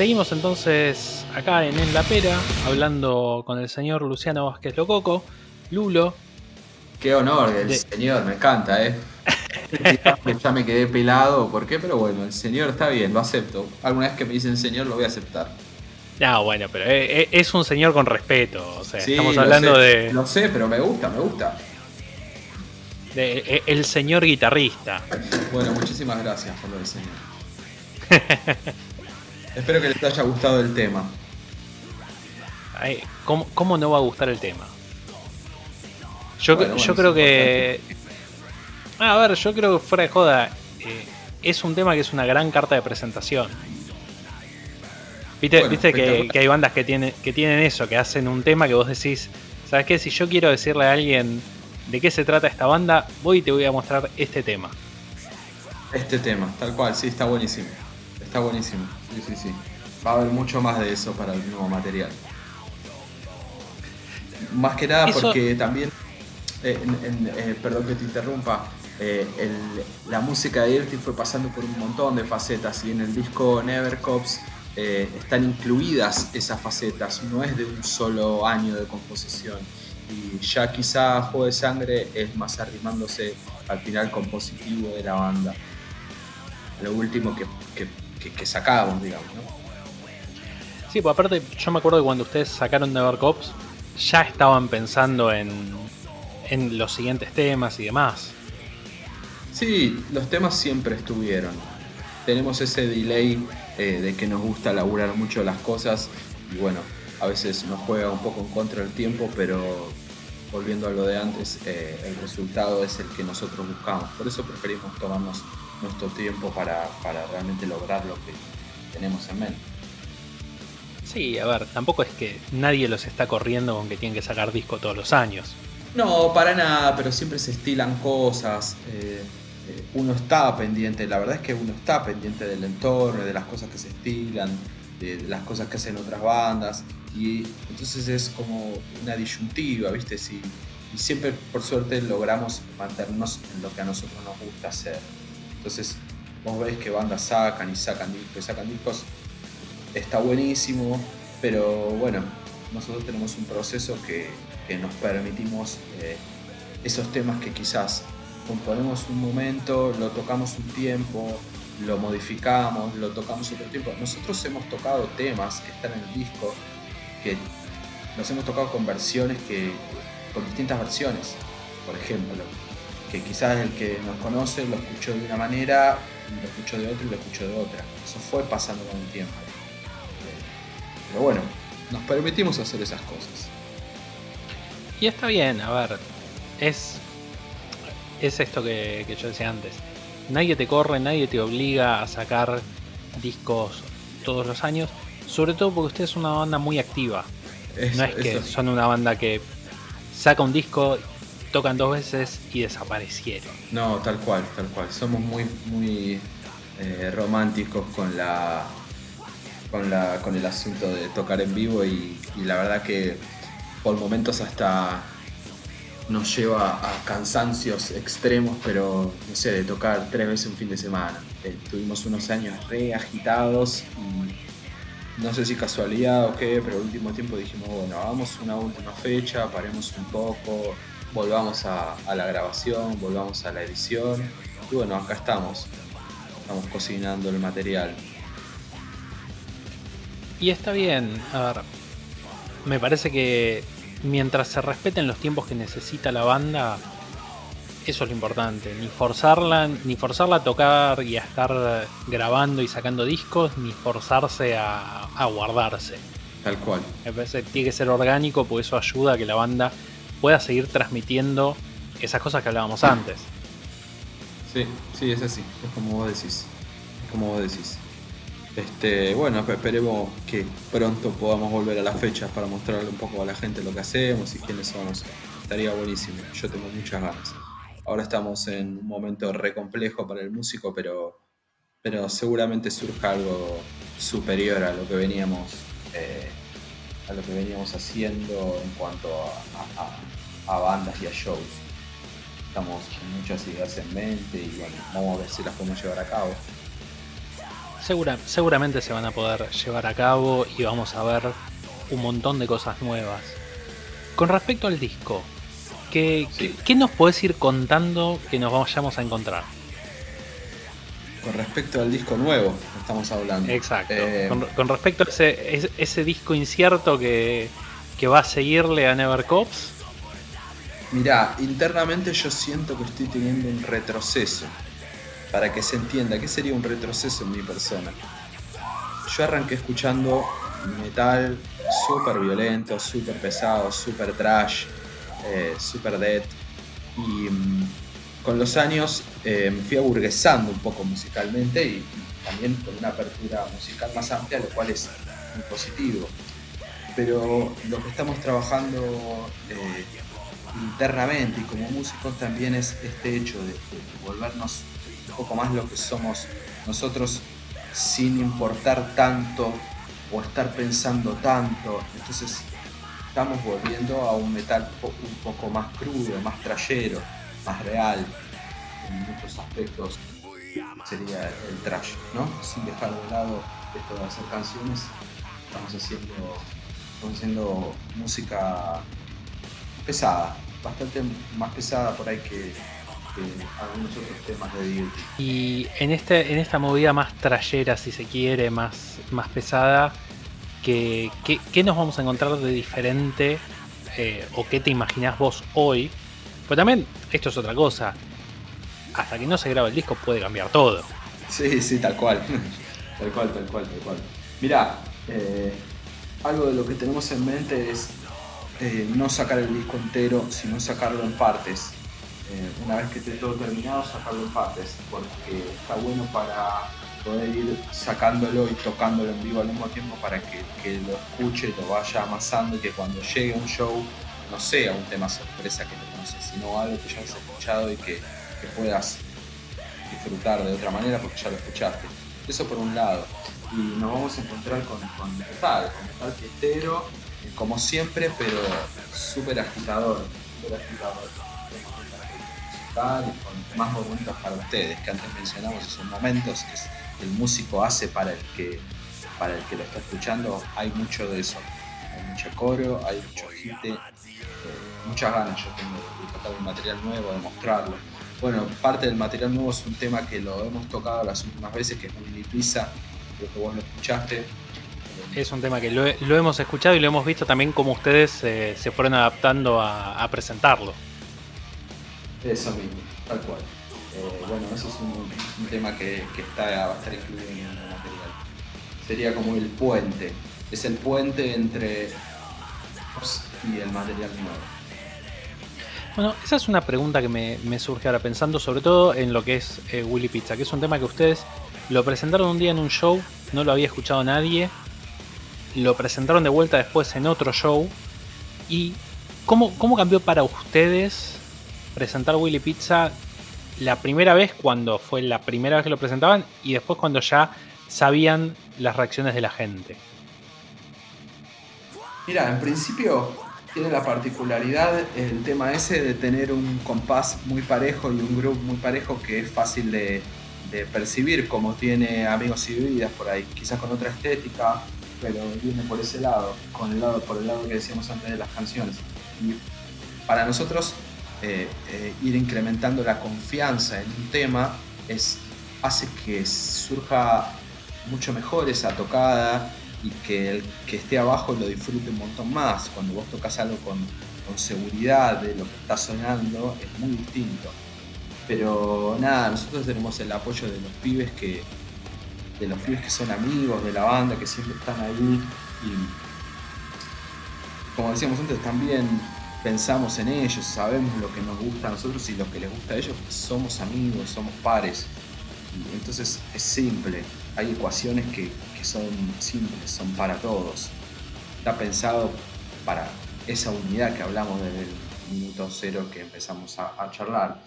Seguimos entonces acá en En la Pera, hablando con el señor Luciano Vázquez Lococo, Lulo. Qué honor, el señor, me encanta, ¿eh? ya me quedé pelado, ¿por qué? Pero bueno, el señor está bien, lo acepto. Alguna vez que me dicen señor, lo voy a aceptar. No, bueno, pero e, e, es un señor con respeto. O sea, estamos hablando de. No sé, pero me gusta, me gusta. De, e, el señor guitarrista. Bueno, muchísimas gracias por lo del señor. Espero que les haya gustado el tema. ¿cómo, no va a gustar el tema? Yo, creo que. Ah, a ver, yo creo que fuera de joda. Eh, es un tema que es una gran carta de presentación. Viste, que, hay bandas que, tienen, que tienen eso, que hacen un tema que vos decís, ¿sabes qué? Si yo quiero decirle a alguien de qué se trata esta banda, voy y te voy a mostrar este tema. Este tema, tal cual, sí, está buenísimo. Está buenísimo. Sí, sí, sí. Va a haber mucho más de eso para el nuevo material. Más que nada porque también, eh, eh, perdón que te interrumpa, eh, la música de Dirty fue pasando por un montón de facetas y en el disco Never Cops están incluidas esas facetas, no es de un solo año de composición. Y ya quizá Juego de Sangre es más arrimándose al final compositivo de la banda. Lo último que que, sacábamos, digamos, ¿no? Sí, pues aparte yo me acuerdo que cuando ustedes sacaron Never Cops ya estaban pensando en, en los siguientes temas y demás. Sí, los temas siempre estuvieron. Tenemos ese delay eh, de que nos gusta laburar mucho las cosas y bueno, a veces nos juega un poco en contra del tiempo, pero volviendo a lo de antes, eh, el resultado es el que nosotros buscamos. Por eso preferimos tomarnos nuestro tiempo para, realmente lograr lo que tenemos en mente. Sí, a ver, tampoco es que nadie los está corriendo con que tienen que sacar disco todos los años. No, para nada, pero siempre se estilan cosas. Eh, eh, uno está pendiente, la verdad es que uno está pendiente del entorno, de las cosas que se estilan, de, las cosas que hacen otras bandas. Y entonces es como una disyuntiva, ¿viste? Si, y siempre, por suerte, logramos mantenernos en lo que a nosotros nos gusta hacer. Entonces, vos veis que bandas sacan y sacan discos y sacan discos. Está buenísimo, pero bueno, nosotros tenemos un proceso que, nos permitimos eh, esos temas que quizás componemos un momento, lo tocamos un tiempo, lo modificamos, lo tocamos otro tiempo. Nosotros hemos tocado temas que están en el disco, que nos hemos tocado con versiones que, con distintas versiones, por ejemplo que quizás el que nos conoce lo escuchó de una manera, lo escuchó de otra y lo escuchó de otra. Eso fue pasando con el tiempo. Pero bueno, nos permitimos hacer esas cosas. Y está bien, a ver, es, es esto que, yo decía antes. nadie te corre, nadie te obliga a sacar discos todos los años, sobre todo porque usted es una banda muy activa. no es que son una banda que saca un disco, tocan dos veces y desaparecieron. No, tal cual, tal cual. Somos muy, muy eh, románticos con la, con la, con el asunto de tocar en vivo y, la verdad que por momentos hasta nos lleva a cansancios extremos, pero no sé, de tocar tres veces un fin de semana. Eh, tuvimos unos años re agitados y no sé si casualidad o qué, pero el último tiempo dijimos, bueno, hagamos una última fecha, paremos un poco, volvamos a, la grabación, volvamos a la edición. Y bueno, acá estamos. Estamos cocinando el material. Y está bien, a ver, me parece que mientras se respeten los tiempos que necesita la banda, eso es lo importante. Ni forzarla, ni forzarla a tocar y a estar grabando y sacando discos, ni forzarse a, a guardarse. Tal cual. Me parece que tiene que ser orgánico, porque eso ayuda a que la banda pueda seguir transmitiendo esas cosas que hablábamos antes. Sí, sí, es así, es como vos decís. Es como vos decís. Este, bueno, esperemos que pronto podamos volver a las fechas para mostrarle un poco a la gente lo que hacemos y quiénes somos. Estaría buenísimo, yo tengo muchas ganas. Ahora estamos en un momento re complejo para el músico, pero, pero seguramente surja algo superior a lo que veníamos eh, a lo que veníamos haciendo en cuanto a, bandas y a shows. Estamos con muchas ideas en mente y bueno, vamos a ver si las podemos llevar a cabo. Segura, seguramente se van a poder llevar a cabo y vamos a ver un montón de cosas nuevas. Con respecto al disco, ¿qué, ¿qué, nos podés ir contando que nos vayamos a encontrar? Con respecto al disco nuevo, estamos hablando. Exacto. Eh, con, respecto a ese, ese, disco incierto que, que, va a seguirle a Never Cops. Mirá, internamente yo siento que estoy teniendo un retroceso. Para que se entienda, ¿qué sería un retroceso en mi persona? Yo arranqué escuchando metal súper violento, súper pesado, súper trash, eh, súper dead. Y mm, con los años eh, me fui aburguesando un poco musicalmente y, también con una apertura musical más amplia, lo cual es muy positivo. Pero lo que estamos trabajando eh, internamente y como músicos también es este hecho de, volvernos un poco más lo que somos nosotros sin importar tanto o estar pensando tanto. Entonces estamos volviendo a un metal un poco más crudo, más trayero más real en muchos aspectos sería el trash, ¿no? Sin dejar de lado esto de hacer canciones, estamos haciendo, estamos haciendo música pesada, bastante más pesada por ahí que, algunos otros temas de Duty. Y en este, en esta movida más trayera, si se quiere, más, más pesada, ¿qué, qué, nos vamos a encontrar de diferente? Eh, ¿O qué te imaginás vos hoy pero también, esto es otra cosa. Hasta que no se graba el disco puede cambiar todo. Sí, sí, tal cual. tal cual, tal cual, tal cual. Mirá, eh, algo de lo que tenemos en mente es eh, no sacar el disco entero, sino sacarlo en partes. Una vez que esté todo terminado, sacarlo en partes, porque está bueno para poder ir sacándolo y tocándolo en vivo al mismo tiempo para que, que lo escuche, lo vaya amasando y que cuando llegue un show no sea un tema sorpresa que no conoces, sino algo que ya has escuchado y que, puedas disfrutar de otra manera porque ya lo escuchaste. Eso por un lado. Y nos vamos a encontrar con, con metal, con metal fiestero, como siempre, pero súper agitador, súper agitador. con más momentos para ustedes, que antes mencionamos esos momentos que el músico hace para el que para el que lo está escuchando, hay mucho de eso. Hay mucho coro, hay mucho agite, muchas ganas yo tengo de tocar un material nuevo, de mostrarlo. Bueno, parte del material nuevo es un tema que lo hemos tocado las últimas veces, que es Mini Pizza, creo que vos lo escuchaste. Es un tema que lo, hemos escuchado y lo hemos visto también como ustedes eh, se fueron adaptando a, presentarlo. Eso mismo, tal cual. Eh, bueno, eso es un, tema que, está, va a estar incluido en el material. Sería como el puente. Es el puente entre y el material nuevo. Bueno, esa es una pregunta que me, surge ahora pensando sobre todo en lo que es eh, Willy Pizza, que es un tema que ustedes lo presentaron un día en un show, no lo había escuchado nadie, lo presentaron de vuelta después en otro show y ¿cómo, cómo cambió para ustedes presentar Willy Pizza la primera vez cuando fue la primera vez que lo presentaban y después cuando ya sabían las reacciones de la gente? Mira, en principio tiene la particularidad el tema ese de tener un compás muy parejo y un groove muy parejo que es fácil de, percibir como tiene Amigos y Vidas por ahí, quizás con otra estética, pero viene por ese lado, con el lado, por el lado que decíamos antes de las canciones. Para nosotros eh, eh, ir incrementando la confianza en un tema es, hace que surja mucho mejor esa tocada y que el que esté abajo lo disfrute un montón más. Cuando vos tocas algo con, seguridad de lo que está sonando, es muy distinto. Pero nada, nosotros tenemos el apoyo de los pibes que. de los pibes que son amigos de la banda, que siempre están ahí. Y como decíamos antes, también pensamos en ellos, sabemos lo que nos gusta a nosotros y lo que les gusta a ellos, somos amigos, somos pares. entonces es simple, hay ecuaciones que, son simples, son para todos. Está pensado para esa unidad que hablamos desde el minuto cero que empezamos a, charlar.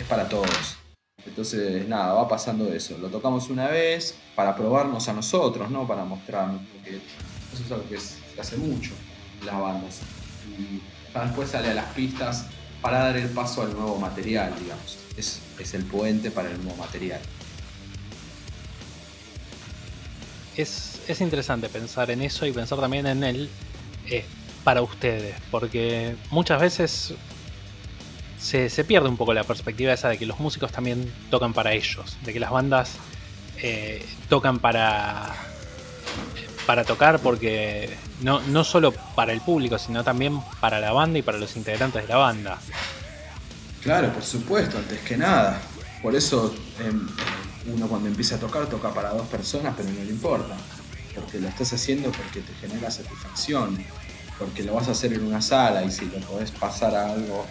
Es para todos. Entonces, nada, va pasando eso. Lo tocamos una vez para probarnos a nosotros, ¿no? Para mostrarnos, porque eso es algo que se hace mucho las bandas. Y después sale a las pistas para dar el paso al nuevo material, digamos. Es, es el puente para el nuevo material. es, interesante pensar en eso y pensar también en él eh, para ustedes, porque muchas veces se, pierde un poco la perspectiva esa de que los músicos también tocan para ellos, de que las bandas eh, tocan para, para tocar porque no, no solo para el público, sino también para la banda y para los integrantes de la banda. Claro, por supuesto, antes que nada. Por eso em, uno cuando empieza a tocar toca para dos personas, pero no le importa, porque lo estás haciendo porque te genera satisfacción, porque lo vas a hacer en una sala y si lo podés pasar a algo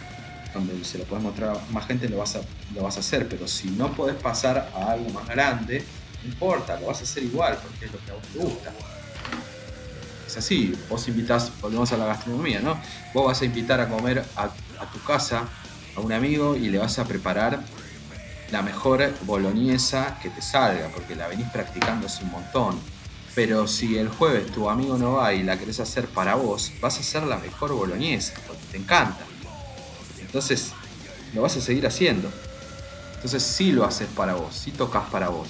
donde se lo podés mostrar a más gente, lo vas a, lo vas a hacer, pero si no podés pasar a algo más grande, no importa, lo vas a hacer igual, porque es lo que a vos te gusta. Así, vos invitás, volvemos a la gastronomía, ¿no? Vos vas a invitar a comer a, tu casa a un amigo y le vas a preparar la mejor boloñesa que te salga, porque la venís practicando hace un montón. Pero si el jueves tu amigo no va y la querés hacer para vos, vas a hacer la mejor boloñesa, porque te encanta. Entonces, lo vas a seguir haciendo. Entonces, si lo haces para vos, si tocas para vos.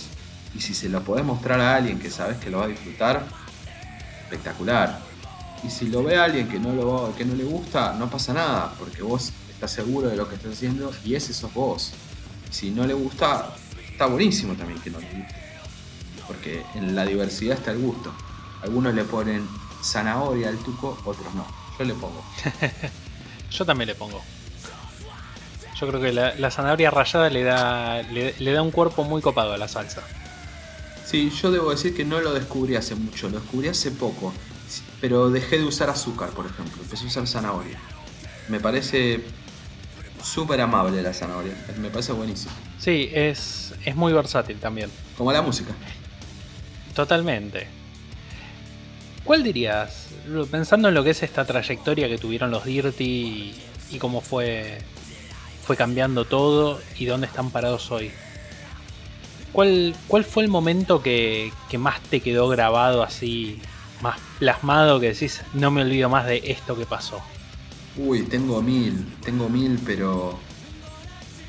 Y si se lo podés mostrar a alguien que sabes que lo va a disfrutar, espectacular. Y si lo ve alguien que no, lo, que no le gusta, no pasa nada, porque vos estás seguro de lo que estás haciendo y ese sos vos si no le gusta, está buenísimo también que no le guste. Porque en la diversidad está el gusto. Algunos le ponen zanahoria al tuco, otros no. Yo le pongo. Yo también le pongo. Yo creo que la, zanahoria rallada le da, le, da un cuerpo muy copado a la salsa. Sí, yo debo decir que no lo descubrí hace mucho, lo descubrí hace poco. Pero dejé de usar azúcar, por ejemplo. Empecé a usar zanahoria. Me parece súper amable la zanahoria. Me parece buenísimo. Sí, es, es muy versátil también. Como la música. Totalmente. ¿Cuál dirías, pensando en lo que es esta trayectoria que tuvieron los Dirty y, cómo fue, fue cambiando todo y dónde están parados hoy? ¿Cuál, cuál fue el momento que, que más te quedó grabado así, más plasmado, que decís, no me olvido más de esto que pasó? Uy, tengo mil, tengo mil, pero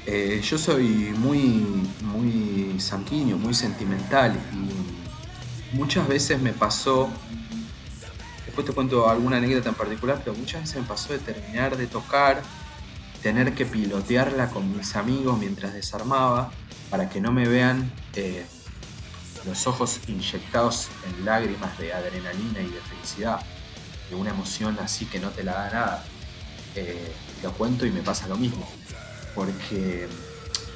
eh, yo soy muy, muy sanguíneo, muy sentimental y muchas veces me pasó, después te cuento alguna anécdota en particular, pero muchas veces me pasó de terminar de tocar, tener que pilotearla con mis amigos mientras desarmaba para que no me vean eh, los ojos inyectados en lágrimas de adrenalina y de felicidad, de una emoción así que no te la da nada eh, lo cuento y me pasa lo mismo. Porque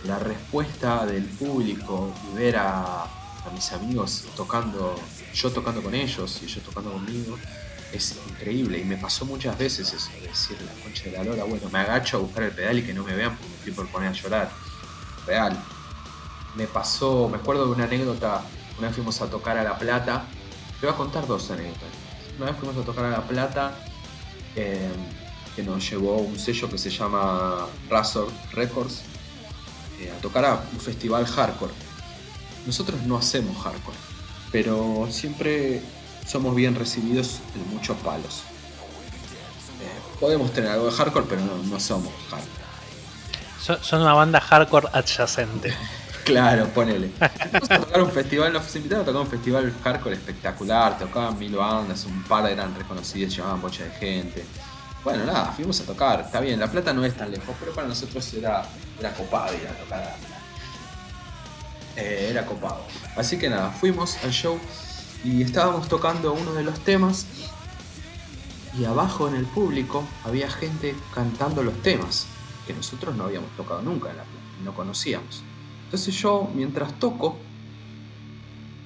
la respuesta del público y ver a, mis amigos tocando, yo tocando con ellos y ellos tocando conmigo, es increíble y me pasó muchas veces eso, decir la concha de la lora, bueno, me agacho a buscar el pedal y que no me vean porque me estoy por poner a llorar. Real. Me pasó, me acuerdo de una anécdota, una vez fuimos a tocar a La Plata, te voy a contar dos anécdotas. Una vez fuimos a tocar a La Plata, eh, que nos llevó un sello que se llama Razor Records, eh, a tocar a un festival hardcore. Nosotros no hacemos hardcore, pero siempre somos bien recibidos en muchos palos. Eh, podemos tener algo de hardcore, pero no, somos hardcore. Son, una banda hardcore adyacente. claro, ponele. Tocar un festival, nos invitaron a tocar un festival hardcore espectacular, tocaban mil bandas, un par eran reconocidas, llevaban bocha de gente. Bueno, nada, fuimos a tocar, está bien, La Plata no es tan lejos, pero para nosotros era, era copado ir a tocar. Eh, era copado. Así que nada, fuimos al show y estábamos tocando uno de los temas y abajo en el público había gente cantando los temas que nosotros no habíamos tocado nunca en la no conocíamos. Entonces yo mientras toco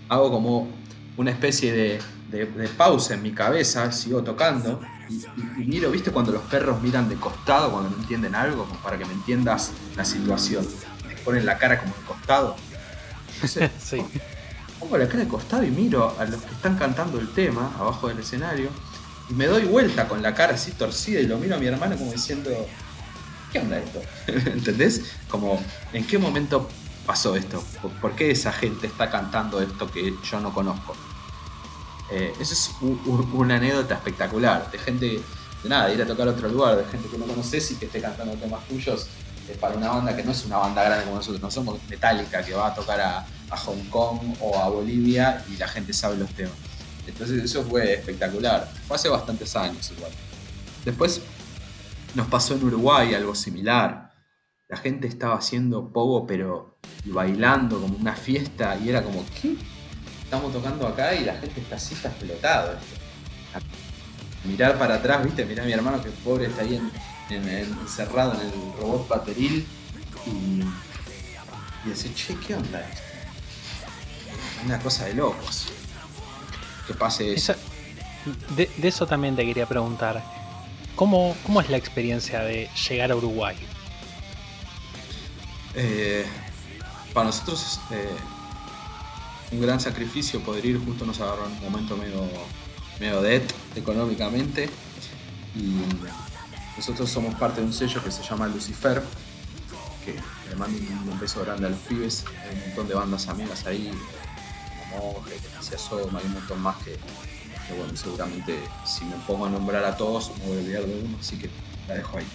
hago como una especie de, pausa en mi cabeza, sigo tocando y, miro, ¿viste cuando los perros miran de costado cuando no entienden algo? para que me entiendas la situación. Me ponen la cara como de costado. sí pongo la cara de costado y miro a los que están cantando el tema abajo del escenario y me doy vuelta con la cara así torcida y lo miro a mi hermano como diciendo, ¿qué onda esto? ¿Entendés? Como, ¿en qué momento pasó esto? ¿Por qué esa gente está cantando esto que yo no conozco? Eh, eso es una anécdota espectacular, de gente, de nada, de ir a tocar a otro lugar, de gente que no conoces y que esté cantando temas tuyos eh, para una banda que no es una banda grande como nosotros, no somos Metallica que va a tocar a, Hong Kong o a Bolivia y la gente sabe los temas. Entonces eso fue espectacular. Fue hace bastantes años igual. Después nos pasó en Uruguay algo similar. La gente estaba haciendo pogo pero bailando como una fiesta y era como, ¿qué? Estamos tocando acá y la gente está así, está explotado. Mirar para atrás, viste, mirá a mi hermano que pobre está ahí encerrado en el robot pateril y, y decir, che, ¿qué onda esto? una cosa de locos. Que pase eso. de, eso también te quería preguntar. ¿Cómo, ¿Cómo, es la experiencia de llegar a Uruguay? Eh, para nosotros es eh, un gran sacrificio poder ir, justo nos agarró en un momento medio, medio dead económicamente y nosotros somos parte de un sello que se llama Lucifer, que le mando un beso grande a los pibes, hay un montón de bandas amigas ahí, Monje, Soma, hay un montón más que, bueno, seguramente si me pongo a nombrar a todos me voy a olvidar de uno, así que la dejo ahí.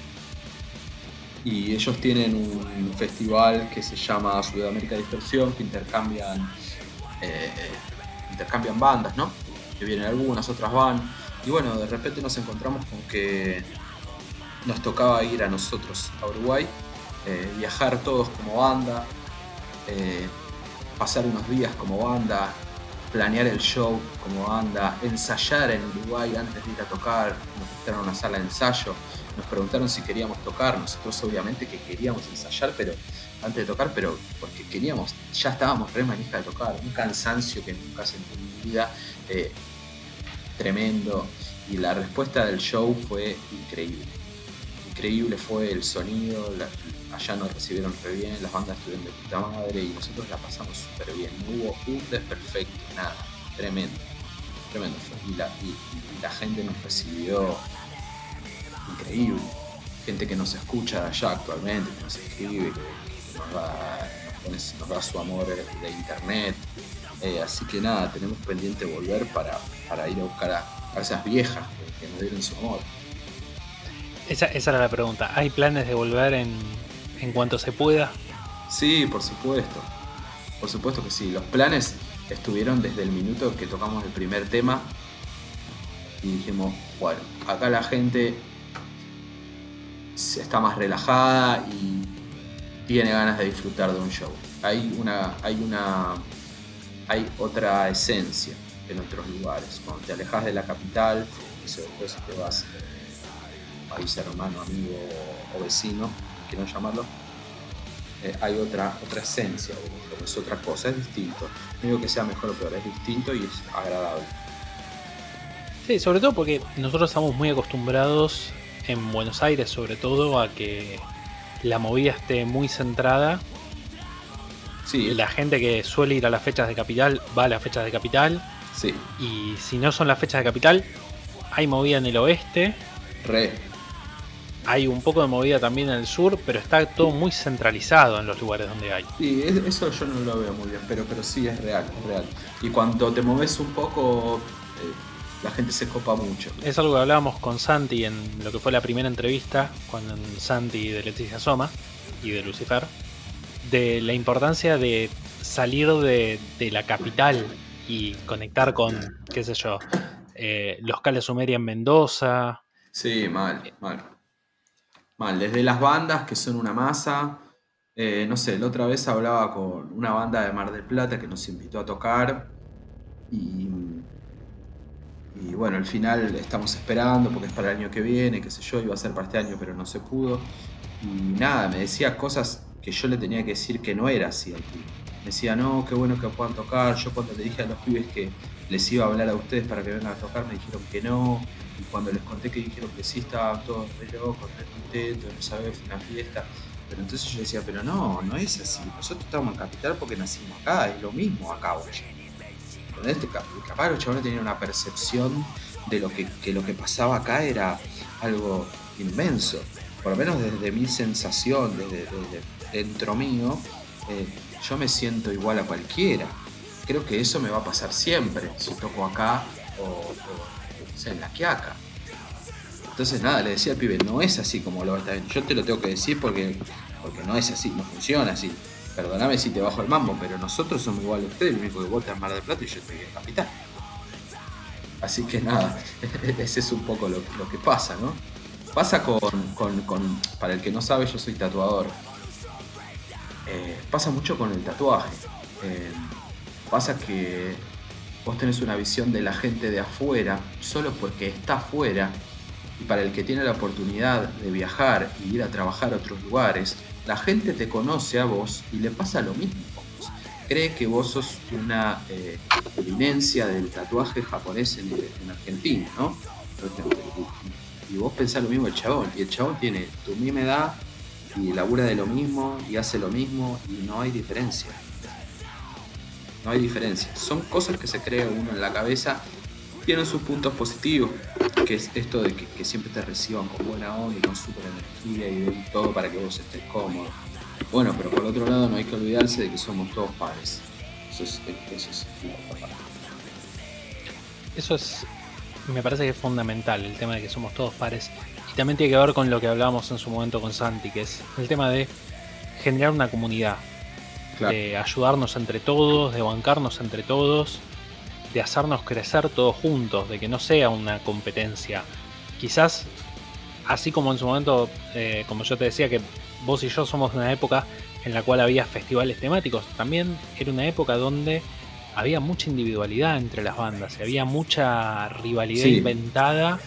Y ellos tienen un festival que se llama Sudamérica Distorsión, que intercambian, eh, intercambian bandas, ¿no? Que vienen algunas, otras van. Y bueno, de repente nos encontramos con que nos tocaba ir a nosotros a Uruguay, eh, viajar todos como banda, eh, pasar unos días como banda, planear el show como banda, ensayar en Uruguay antes de ir a tocar, nos invitaron a una sala de ensayo, nos preguntaron si queríamos tocar, nosotros obviamente que queríamos ensayar, pero antes de tocar, pero porque queríamos, ya estábamos re manija de tocar, un cansancio que nunca sentí en mi vida, eh, tremendo, y la respuesta del show fue increíble. Increíble fue el sonido, allá nos recibieron re bien, las bandas estuvieron de puta madre y nosotros la pasamos súper bien. No hubo un desperfecto, nada, tremendo, tremendo Y la, gente nos recibió increíble. Gente que nos escucha allá actualmente, que nos escribe, que, nos, da, su amor de internet. Eh, así que nada, tenemos pendiente volver para, ir a buscar a, esas viejas que, nos dieron su amor. Esa, esa, era la pregunta. ¿Hay planes de volver en, en cuanto se pueda? Sí, por supuesto. Por supuesto que sí. Los planes estuvieron desde el minuto que tocamos el primer tema y dijimos, bueno, acá la gente está más relajada y tiene ganas de disfrutar de un show. Hay una, hay una, hay otra esencia en otros lugares. Cuando te alejas de la capital, eso después te vas país hermano, amigo o vecino, quiero llamarlo, eh, hay otra, otra esencia, es otra cosa, es distinto. No digo que sea mejor o peor, es distinto y es agradable. Sí, sobre todo porque nosotros estamos muy acostumbrados en Buenos Aires, sobre todo, a que la movida esté muy centrada. Sí, La gente que suele ir a las fechas de capital va a las fechas de capital. sí, Y si no son las fechas de capital, hay movida en el oeste, re. Hay un poco de movida también en el sur, pero está todo muy centralizado en los lugares donde hay. Sí, es- eso yo no lo veo muy bien, pero, pero sí es real, es real. Y cuando te moves un poco, eh, la gente se copa mucho. Es algo que hablábamos con Santi en lo que fue la primera entrevista, con Santi de Leticia Soma y de Lucifer, de la importancia de salir de, de la capital y conectar con, qué sé yo, eh, los Cales Sumeria en Mendoza. Sí, mal, mal. Mal, desde las bandas que son una masa. eh, no sé, la otra vez hablaba con una banda de Mar del Plata que nos invitó a tocar. Y, y bueno, al final estamos esperando porque es para el año que viene, qué sé yo, iba a ser para este año, pero no se pudo. Y nada, me decía cosas que yo le tenía que decir que no era así al pibe. Me decía, no, qué bueno que puedan tocar. Yo cuando le dije a los pibes que les iba a hablar a ustedes para que vengan a tocar, me dijeron que no. Y cuando les conté que dijeron que sí, estaban todos re locos, re contentos, no sabía, fue una fiesta. Pero entonces yo decía, pero no, no es así. Nosotros estamos en Capital porque nacimos acá, es lo mismo acá, güey. ¿Entendés? Te cap- Capaz los chabones tenían una percepción de lo que, que lo que pasaba acá era algo inmenso. Por lo menos desde mi sensación, desde, desde dentro mío, eh, yo me siento igual a cualquiera. Creo que eso me va a pasar siempre, si toco acá o, o, no sé, en la quiaca. Entonces nada, le decía al pibe, no es así como lo está Yo te lo tengo que decir porque, porque no es así, no funciona así. Perdóname si te bajo el mambo, pero nosotros somos igual a ustedes, lo único que vos en Mar del Plata y yo estoy en Capital. Así que nada, ese es un poco lo, lo que pasa, ¿no? Pasa con, con- con- para el que no sabe, yo soy tatuador. Eh, pasa mucho con el tatuaje. Eh, pasa que vos tenés una visión de la gente de afuera, solo porque está afuera, y para el que tiene la oportunidad de viajar y ir a trabajar a otros lugares, la gente te conoce a vos y le pasa lo mismo. Cree que vos sos una eh, eminencia del tatuaje japonés en, en Argentina, ¿no? Y vos pensás lo mismo el chabón, y el chabón tiene tu misma edad y labura de lo mismo y hace lo mismo y no hay diferencia. No hay diferencia. Son cosas que se crea uno en la cabeza. Tienen sus puntos positivos, que es esto de que, siempre te reciban con buena onda y con super energía y todo para que vos estés cómodo. Bueno, pero por otro lado no hay que olvidarse de que somos todos padres. Eso es, eso es. Eso es, me parece que es fundamental, el tema de que somos todos pares. Y también tiene que ver con lo que hablábamos en su momento con Santi, que es el tema de generar una comunidad, Claro. de ayudarnos entre todos, de bancarnos entre todos, de hacernos crecer todos juntos, de que no sea una competencia. Quizás, así como en su momento, eh, como yo te decía, que vos y yo somos de una época en la cual había festivales temáticos, también era una época donde había mucha individualidad entre las bandas, y había mucha rivalidad Sí. inventada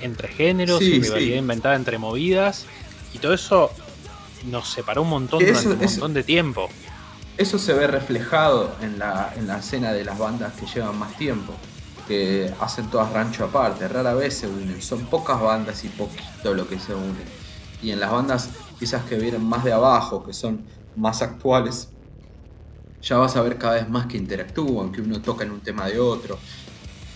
entre géneros, Sí, y rivalidad sí. inventada entre movidas, y todo eso nos separó un montón durante un eso- montón de tiempo. Eso se ve reflejado en la, en la escena de las bandas que llevan más tiempo, que hacen todas rancho aparte, rara vez se unen, son pocas bandas y poquito lo que se unen. Y en las bandas quizás que vienen más de abajo, que son más actuales, ya vas a ver cada vez más que interactúan, que uno toca en un tema de otro,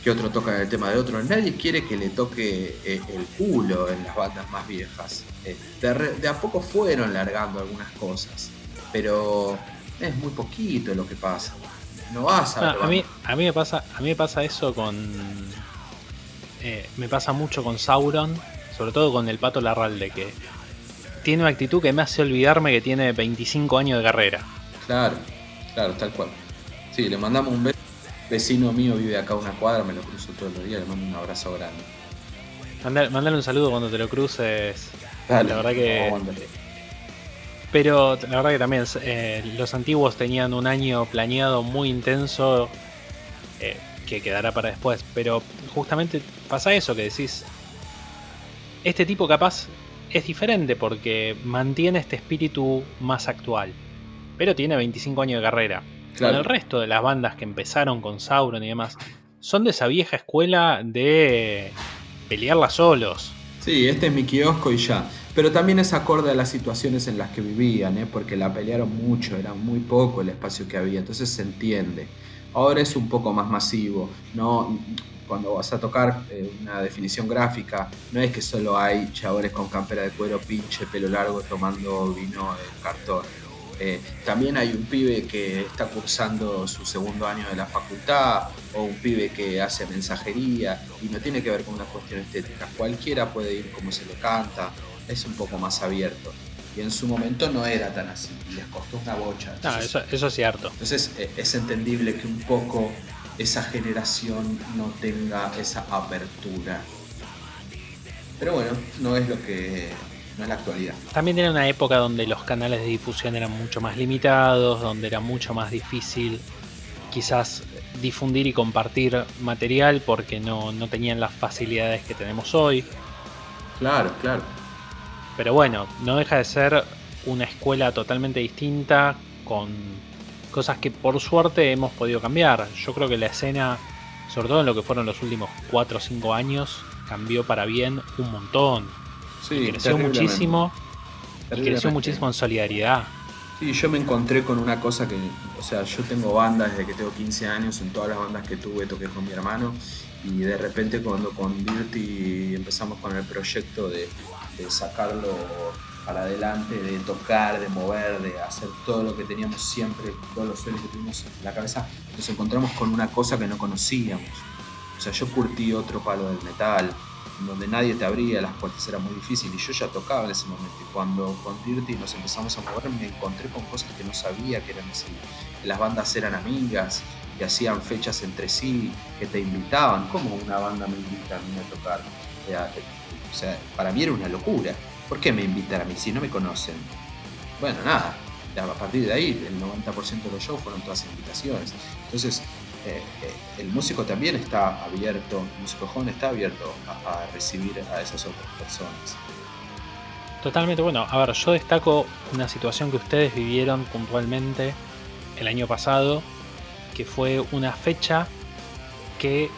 que otro toca en el tema de otro. Nadie quiere que le toque eh, el culo en las bandas más viejas. Eh, de, a poco fueron largando algunas cosas, pero es muy poquito lo que pasa. No vas a Ah, ver a, mí, a mí me pasa a mí me pasa eso con eh, me pasa mucho con Sauron sobre todo con el pato Larralde que tiene una actitud que me hace olvidarme que tiene 25 años de carrera Claro, claro, tal cual. Sí, le mandamos un beso. Vecino mío vive acá a una cuadra, me lo cruzo todos los días, le mando un abrazo grande. Mandale, mandale un saludo cuando te lo cruces Dale, La verdad que-. Pero la verdad que también eh, los antiguos tenían un año planeado muy intenso eh, que quedará para después pero justamente pasa eso que decís este tipo capaz es diferente porque mantiene este espíritu más actual pero tiene 25 años de carrera. Claro. Con el resto de las bandas que empezaron con Sauron y demás, son de esa vieja escuela de pelearla solos. Sí, este es mi kiosco y ya. Pero también es acorde a las situaciones en las que vivían, ¿eh? porque la pelearon mucho, era muy poco el espacio que había, entonces se entiende. Ahora es un poco más masivo, no cuando vas a tocar eh, una definición gráfica, no es que solo hay chavales con campera de cuero, pinche, pelo largo, tomando vino en cartón. Eh, también hay un pibe que está cursando su segundo año de la facultad o un pibe que hace mensajería y no tiene que ver con una cuestión estética. Cualquiera puede ir como se le canta, es un poco más abierto. Y en su momento no era tan así, y les costó una bocha. eso, es cierto. Entonces eh, es entendible que un poco esa generación no tenga esa apertura. Pero bueno, no es lo que no es la actualidad. También era una época donde los canales de difusión eran mucho más limitados, donde era mucho más difícil quizás difundir y compartir material porque no, no tenían las facilidades que tenemos hoy. Claro, claro. Pero bueno, no deja de ser una escuela totalmente distinta con cosas que por suerte hemos podido cambiar. Yo creo que la escena, sobre todo en lo que fueron los últimos 4 o 5 años, cambió para bien un montón. Sí, creció muchísimo. Y creció muchísimo en solidaridad. Sí, yo me encontré con una cosa que, o sea, yo tengo bandas desde que tengo 15 años, en todas las bandas que tuve toqué con mi hermano y de repente cuando con Dirty empezamos con el proyecto de de sacarlo para adelante, de tocar, de mover, de hacer todo lo que teníamos siempre, todos los sueños que tuvimos en la cabeza, nos encontramos con una cosa que no conocíamos. O sea, yo curtí otro palo del metal, donde nadie te abría las puertas, era muy difícil y yo ya tocaba en ese momento. Y cuando con Dirty nos empezamos a mover, me encontré con cosas que no sabía que eran así. Las bandas eran amigas, que hacían fechas entre sí, que te invitaban. como una banda me invita a mí a tocar? O sea, para mí era una locura. ¿Por qué me invitan a mí si no me conocen? Bueno, nada. A partir de ahí, el 90% de los shows fueron todas invitaciones. Entonces, eh, eh, el músico también está abierto, el músico joven está abierto a, recibir a esas otras personas. Totalmente bueno. A ver, yo destaco una situación que ustedes vivieron puntualmente el año pasado, que fue una fecha que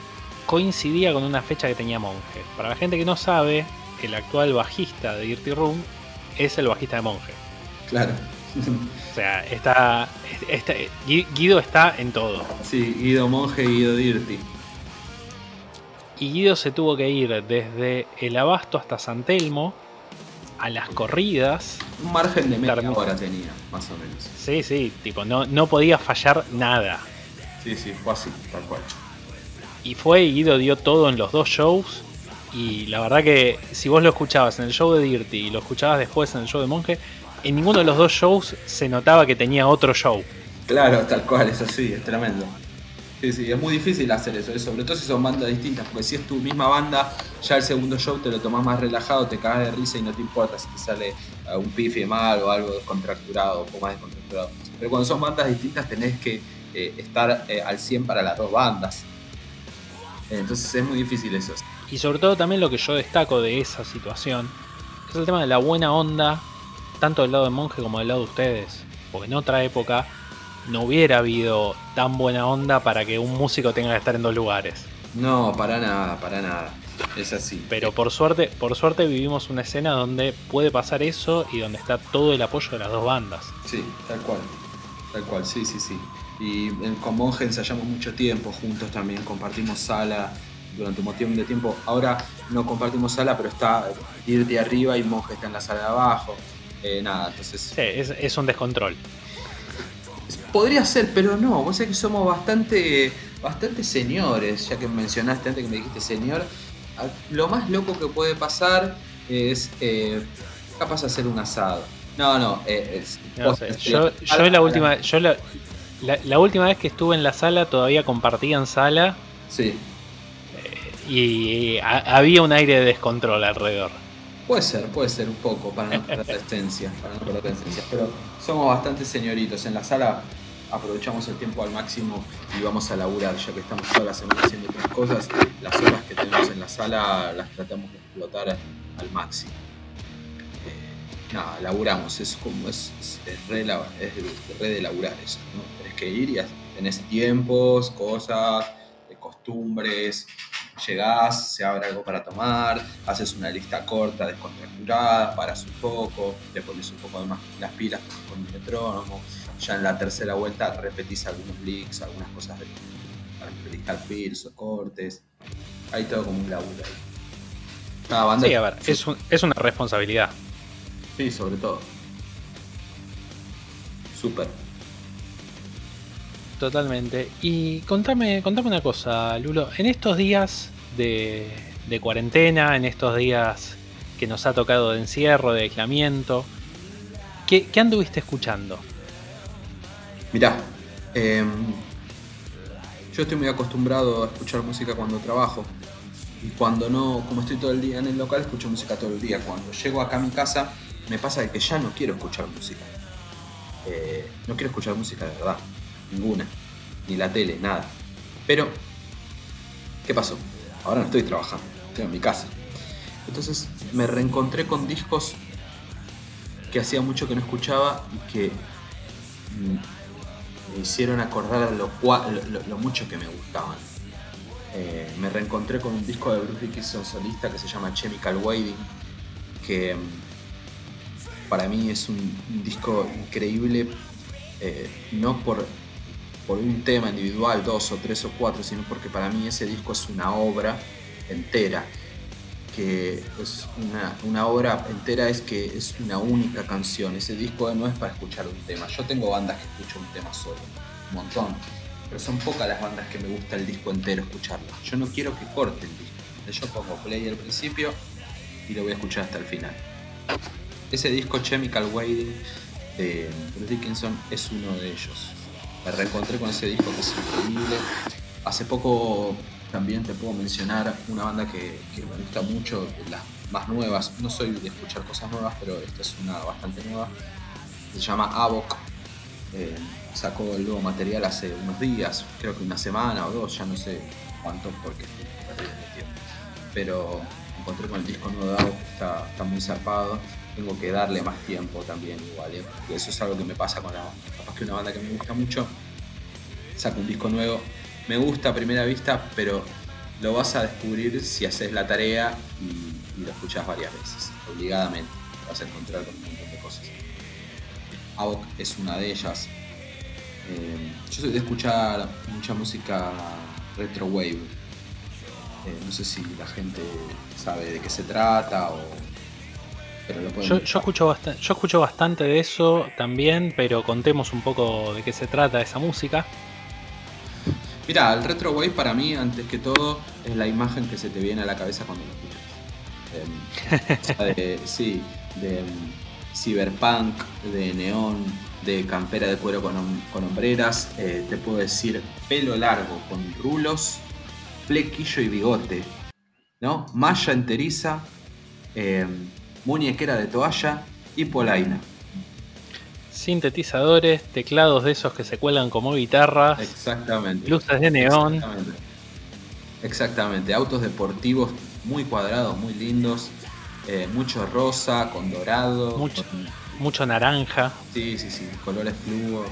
coincidía con una fecha que tenía Monje. Para la gente que no sabe, el actual bajista de Dirty Room es el bajista de Monje. Claro. O sea, está, Guido está en todo. Sí, Guido Monje y Guido Dirty. Y Guido se tuvo que ir desde el Abasto hasta San Telmo a las corridas. Un margen de media hora tenía, más o menos. Sí, sí, tipo, no, no podía fallar nada. Sí, sí, fue así, tal cual. Y fue, Guido dio todo en los dos shows. Y la verdad que si vos lo escuchabas en el show de Dirty y lo escuchabas después en el show de Monje, en ninguno de los dos shows se notaba que tenía otro show. Claro, tal cual, es así, es tremendo. Sí, sí, es muy difícil hacer eso, sobre todo si son bandas distintas, porque si es tu misma banda, ya el segundo show te lo tomás más relajado, te cagas de risa y no te importa si te sale un pife mal o algo descontracturado, o más descontracturado. Pero cuando son bandas distintas tenés que eh, estar eh, al 100 para las dos bandas. Entonces es muy difícil eso. Y sobre todo también lo que yo destaco de esa situación es el tema de la buena onda, tanto del lado de Monje como del lado de ustedes. Porque en otra época no hubiera habido tan buena onda para que un músico tenga que estar en dos lugares. No, para nada, para nada. Es así. Pero por suerte, por suerte vivimos una escena donde puede pasar eso y donde está todo el apoyo de las dos bandas. Sí, tal cual. Tal cual, sí, sí, sí. Y con Monje ensayamos mucho tiempo juntos también, compartimos sala durante un montón de tiempo. Ahora no compartimos sala, pero está irte arriba y Monje está en la sala de abajo. Eh, nada, entonces. Sí, es, un descontrol. Podría ser, pero no. Vos sabés que somos bastante, bastante señores, ya que mencionaste antes que me dijiste señor. Lo más loco que puede pasar es eh, capaz hacer un asado. No, no, eh, es, yo, yo la última, yo la, la, última vez que estuve en la sala todavía compartían sala. Sí. Eh, y, había un aire de descontrol alrededor. Puede ser, puede ser un poco, para no perder la esencia, para no perder la esencia. Pero somos bastante señoritos. En la sala aprovechamos el tiempo al máximo y vamos a laburar, ya que estamos toda la semana haciendo otras cosas. Las horas que tenemos en la sala las tratamos de explotar al máximo nada, laburamos, es como, es, es, re, de laburar eso, ¿no? Tenés que ir y tenés tiempos, cosas, costumbres. Llegás, se abre algo para tomar, haces una lista corta, descontracturada, paras un poco, le pones un poco más las pilas con el metrónomo. Ya en la tercera vuelta repetís algunos leaks, algunas cosas de, para fills o cortes. Hay todo como un laburo ahí. sí, a ver, es, es una responsabilidad. Sí, sobre todo. Súper. Totalmente. Y contame, contame una cosa, Lulo. En estos días de, cuarentena, en estos días que nos ha tocado de encierro, de aislamiento, ¿qué, anduviste escuchando? Mirá, em, yo estoy muy acostumbrado a escuchar música cuando trabajo. Y cuando no, como estoy todo el día en el local, escucho música todo el día. Cuando llego acá a mi casa, me pasa que ya no quiero escuchar música. Eh, no quiero escuchar música de verdad ninguna, ni la tele, nada. Pero, ¿qué pasó? Ahora no estoy trabajando, estoy en mi casa. Entonces me reencontré con discos que hacía mucho que no escuchaba y que me hicieron acordar lo, lo, mucho que me gustaban. Eh, me reencontré con un disco de Bruce Dickinson solista que se llama Chemical Wading, que mm, para mí es un, disco increíble, eh, no por un tema individual, dos o tres o cuatro, sino porque para mí ese disco es una obra entera, que es una, obra entera es que es una única canción, ese disco no es para escuchar un tema, yo tengo bandas que escucho un tema solo, un montón, pero son pocas las bandas que me gusta el disco entero escucharlo, yo no quiero que corte el disco, yo pongo play al principio y lo voy a escuchar hasta el final. Ese disco Chemical Wading de Bruce Dickinson es uno de ellos me reencontré con ese disco que es increíble. Hace poco también te puedo mencionar una banda que, me gusta mucho, las más nuevas. No soy de escuchar cosas nuevas, pero esta es una bastante nueva. Se llama Avoc. Eh, sacó el nuevo material hace unos días, creo que una semana o dos, ya no sé cuánto porque tiempo. Pero encontré con el disco nuevo de Avoc, está, está muy zarpado tengo que darle más tiempo también igual. ¿eh? Eso es algo que me pasa con la capaz que una banda que me gusta mucho saca un disco nuevo. Me gusta a primera vista, pero lo vas a descubrir si haces la tarea y, lo escuchas varias veces, obligadamente. Vas a encontrar con un montón de cosas. Avoc es una de ellas. Eh, yo soy de escuchar mucha música retro wave. Eh, no sé si la gente sabe de qué se trata o yo, escucho bastante, yo escucho bastante de eso también, pero contemos un poco de qué se trata esa música. Mira, el retro wave para mí, antes que todo, es la imagen que se te viene a la cabeza cuando lo escuchas. Em, sí, de em, cyberpunk, de neón, de campera de cuero con, hombreras, eh, te puedo decir pelo largo, con rulos, flequillo y bigote, ¿no? Malla enteriza, em, muñequera de toalla y polaina. Sintetizadores, teclados de esos que se cuelan como guitarras. Exactamente. Luces de neón. Exactamente. Autos deportivos muy cuadrados, muy lindos. Eh, mucho rosa, con dorado. Mucho, mucho naranja. Sí, sí, sí. Colores fluo.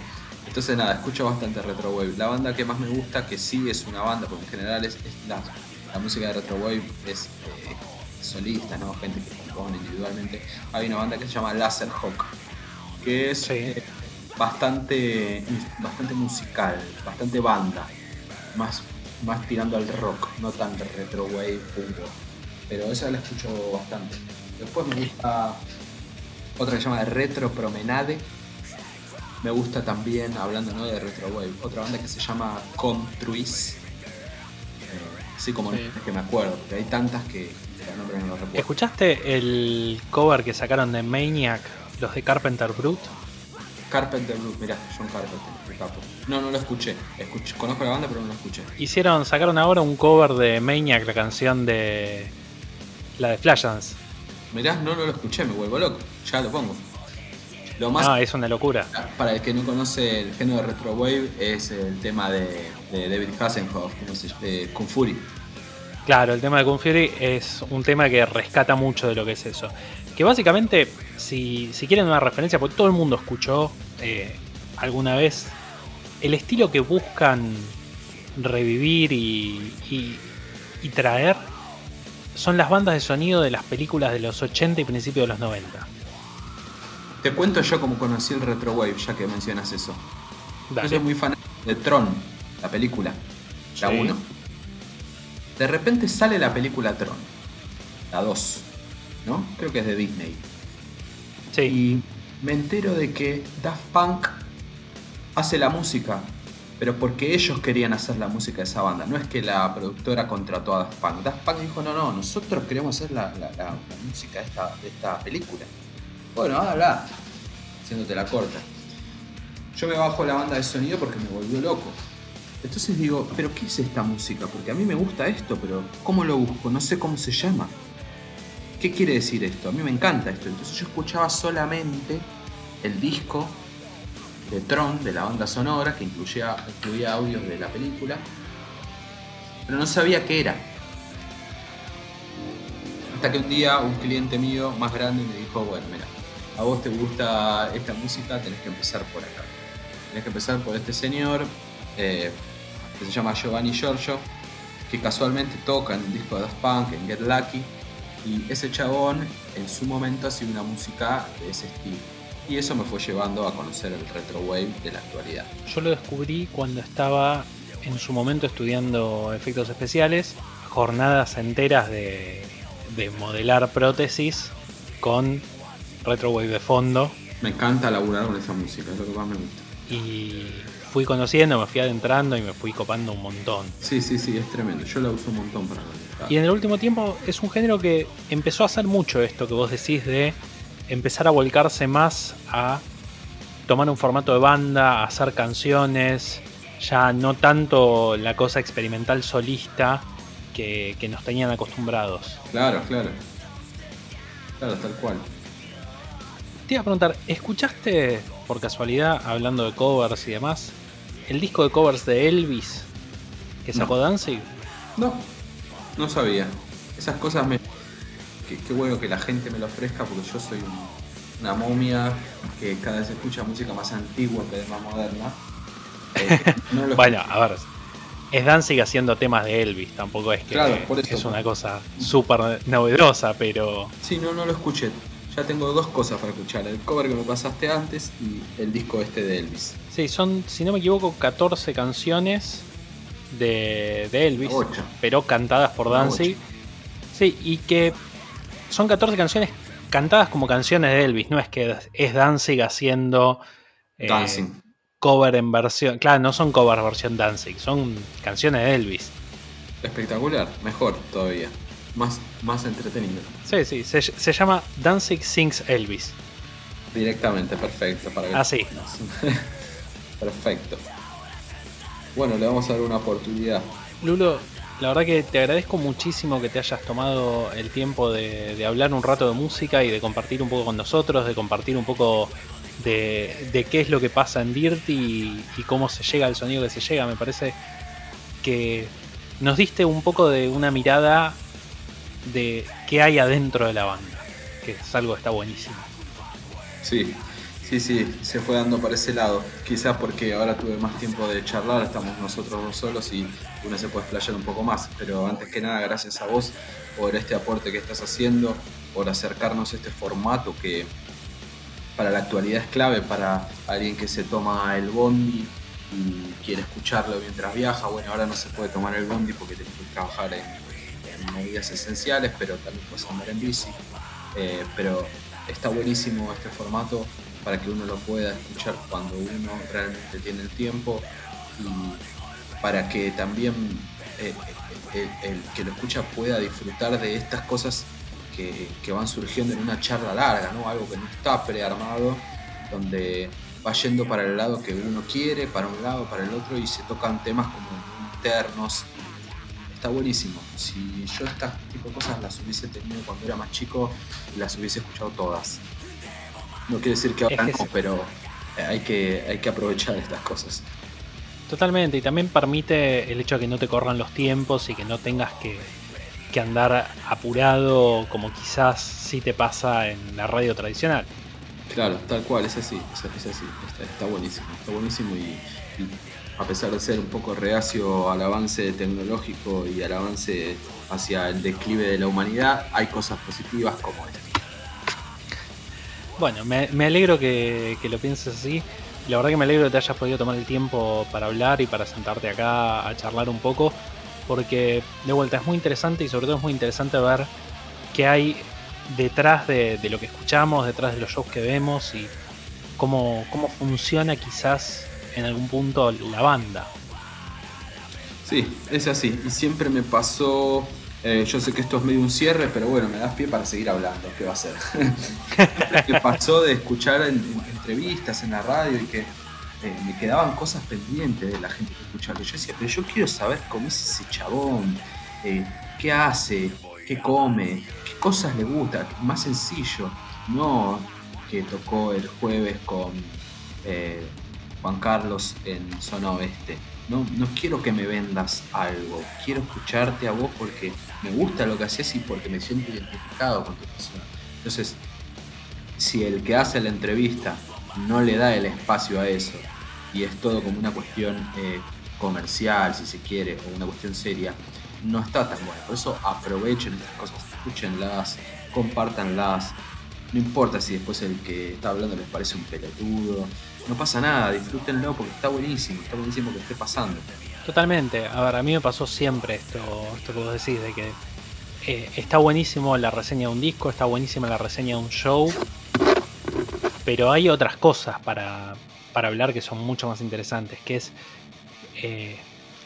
Entonces nada, escucho bastante retro wave. La banda que más me gusta, que sí es una banda, porque en general es, la, música de retro wave es eh, solista, ¿no? Gente que individualmente, hay una banda que se llama Laser Hawk, que es eh, bastante, bastante musical, bastante banda, más, más tirando al rock, no tan retro wave puro. Pero esa la escucho bastante. Después me gusta otra que se llama Retro Promenade. Me gusta también, hablando ¿no? de retro wave, otra banda que se llama Contruis. Eh, así como que me acuerdo, porque hay tantas que, ¿Escuchaste el cover que sacaron de Maniac, los de Carpenter Brute? Carpenter Brute, mirá, John Carpenter, capo. No, no lo escuché. Conozco la banda, pero no lo escuché. Hicieron, sacaron ahora un cover de Maniac, la canción de. La de Flashdance. Mirá, no, no lo escuché, me vuelvo loco. Ya lo pongo. Lo más. Ah, es una locura. Para el que no conoce el género de Retro Wave, es el tema de, David Hasselhoff, de Kung Fury. Claro, el tema de Kung Fury es un tema que rescata mucho de lo que es eso. Que básicamente, si, quieren una referencia, porque todo el mundo escuchó eh, alguna vez, el estilo que buscan revivir y, y, traer son las bandas de sonido de las películas de los 80 y principios de los 90. Te cuento yo cómo conocí el Retrowave, ya que mencionas eso. Yo soy muy fan de Tron, la película, la 1. De repente sale la película Tron, la 2, ¿no? Creo que es de Disney. Sí. Y me entero de que Daft Punk hace la música, pero porque ellos querían hacer la música de esa banda. No es que la productora contrató a Daft Punk. Daft Punk dijo, no, no, nosotros queremos hacer la, música de esta, de esta película. Bueno, habla, haciéndote la corta. Yo me bajo la banda de sonido porque me volvió loco. Entonces digo, ¿pero qué es esta música? Porque a mí me gusta esto, pero ¿cómo lo busco? No sé cómo se llama. ¿Qué quiere decir esto? A mí me encanta esto. Entonces yo escuchaba solamente el disco de Tron, de la banda sonora, que incluía, incluía audios de la película, pero no sabía qué era. Hasta que un día un cliente mío más grande me dijo, bueno, mira, a vos te gusta esta música, tenés que empezar por acá. Tenés que empezar por este señor, eh, que se llama Giovanni Giorgio, que casualmente toca en un disco de Daft Punk, en Get Lucky, y ese chabón en su momento hacía una música de ese estilo. Y eso me fue llevando a conocer el retro wave de la actualidad. Yo lo descubrí cuando estaba en su momento estudiando efectos especiales, jornadas enteras de, de modelar prótesis con retro wave de fondo. Me encanta laburar con esa música, es lo que más me gusta. Y fui conociendo, me fui adentrando y me fui copando un montón. Sí, sí, sí, es tremendo. Yo la uso un montón para y en el último tiempo es un género que empezó a hacer mucho esto que vos decís de empezar a volcarse más a tomar un formato de banda, a hacer canciones, ya no tanto la cosa experimental solista que, nos tenían acostumbrados. Claro, claro. Claro, tal cual. Te iba a preguntar, ¿escuchaste por casualidad, hablando de covers y demás, el disco de covers de Elvis que sacó Danzig? No, no sabía. Esas cosas me. Qué, bueno que la gente me lo ofrezca porque yo soy una momia que cada vez escucha música más antigua vez de más moderna. Eh, bueno, a ver. Es Danzig haciendo temas de Elvis, tampoco es que es una cosa súper novedosa, pero. Sí, no, no lo escuché. Ya tengo dos cosas para escuchar, el cover que me pasaste antes y el disco este de Elvis. Sí, son, si no me equivoco, 14 canciones de, Elvis, pero cantadas por Danzig. Sí, y que son 14 canciones cantadas como canciones de Elvis, no es que es Danzig haciendo eh, cover en versión. Claro, no son cover versión Danzig, son canciones de Elvis. Espectacular, mejor todavía. Más, más entretenido. Sí, sí, se, llama Danzig Sings Elvis. Directamente, perfecto. Para Así. perfecto. Bueno, le vamos a dar una oportunidad. Lulo, la verdad que te agradezco muchísimo que te hayas tomado el tiempo de, hablar un rato de música y de compartir un poco con nosotros, de compartir un poco de, qué es lo que pasa en Dirty y, cómo se llega al sonido que se llega. Me parece que nos diste un poco de una mirada de qué hay adentro de la banda, que es algo que está buenísimo. Sí, Sí, sí, se fue dando para ese lado. Quizás porque ahora tuve más tiempo de charlar, estamos nosotros dos solos y uno se puede explayar un poco más. Pero antes que nada, gracias a vos por este aporte que estás haciendo, por acercarnos a este formato que para la actualidad es clave para alguien que se toma el bondi y quiere escucharlo mientras viaja. Bueno, ahora no se puede tomar el bondi porque tienes que trabajar en, medidas esenciales, pero también puedes andar en bici. Eh, pero está buenísimo este formato para que uno lo pueda escuchar cuando uno realmente tiene el tiempo y para que también eh, eh, el, que lo escucha pueda disfrutar de estas cosas que, van surgiendo en una charla larga, ¿no? algo que no está prearmado, donde va yendo para el lado que uno quiere, para un lado, para el otro, y se tocan temas como internos. Está buenísimo. Si yo estas tipo de cosas las hubiese tenido cuando era más chico, las hubiese escuchado todas. No quiere decir que ahora no, pero hay que, hay que aprovechar estas cosas. Totalmente, y también permite el hecho de que no te corran los tiempos y que no tengas que, andar apurado como quizás sí te pasa en la radio tradicional. Claro, tal cual, es así, es, así, está, buenísimo, está buenísimo y, a pesar de ser un poco reacio al avance tecnológico y al avance hacia el declive de la humanidad, hay cosas positivas como esta. Bueno, me, alegro que, lo pienses así. La verdad que me alegro que te hayas podido tomar el tiempo para hablar y para sentarte acá a charlar un poco, porque de vuelta es muy interesante y sobre todo es muy interesante ver qué hay detrás de, lo que escuchamos, detrás de los shows que vemos y cómo, cómo funciona quizás en algún punto la banda. Sí, es así. Y siempre me pasó eh, yo sé que esto es medio un cierre, pero bueno, me das pie para seguir hablando. ¿Qué va a ser? me pasó de escuchar entrevistas en la radio y que eh, me quedaban cosas pendientes de la gente que escuchaba. yo decía, pero yo quiero saber cómo es ese chabón, eh, qué hace, qué come, qué cosas le gusta. Más sencillo, no que tocó el jueves con Juan Carlos en Zona Oeste no, no quiero que me vendas algo, quiero escucharte a vos porque me gusta lo que haces y porque me siento identificado con tu persona. Entonces, si el que hace la entrevista no le da el espacio a eso y es todo como una cuestión eh, comercial, si se quiere, o una cuestión seria, no está tan bueno. Por eso aprovechen estas cosas, escúchenlas, compártanlas. No importa si después el que está hablando les parece un pelotudo, no pasa nada, disfrútenlo porque está buenísimo, está buenísimo que esté pasando. Totalmente, a ver, a mí me pasó siempre esto, esto que vos decís, de que eh, está buenísimo la reseña de un disco, está buenísima la reseña de un show, pero hay otras cosas para, hablar que son mucho más interesantes, que es eh,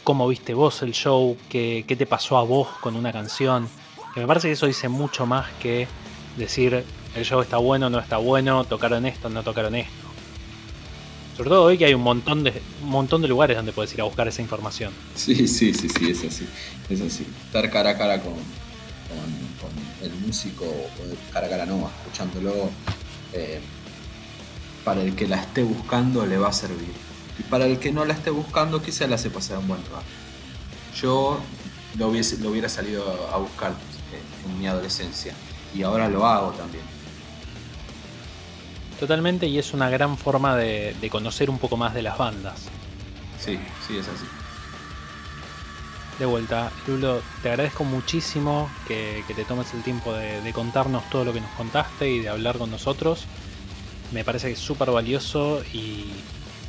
cómo viste vos el show, qué, qué te pasó a vos con una canción, que me parece que eso dice mucho más que decir el show está bueno, no está bueno, tocaron esto, no tocaron esto. Sobre todo hoy que hay un montón de un montón de lugares donde puedes ir a buscar esa información. Sí, sí, sí, sí, es así. Es así. Estar cara a cara con, el músico, cara a cara no, escuchándolo, eh, para el que la esté buscando le va a servir. Y para el que no la esté buscando, quizá le hace pasar un buen rato. Yo lo, hubiese, lo hubiera salido a buscar eh, en mi adolescencia y ahora lo hago también Totalmente, y es una gran forma de, conocer un poco más de las bandas. Sí, sí, es así. De vuelta, Lulo, te agradezco muchísimo que, te tomes el tiempo de, contarnos todo lo que nos contaste y de hablar con nosotros. Me parece que es súper valioso y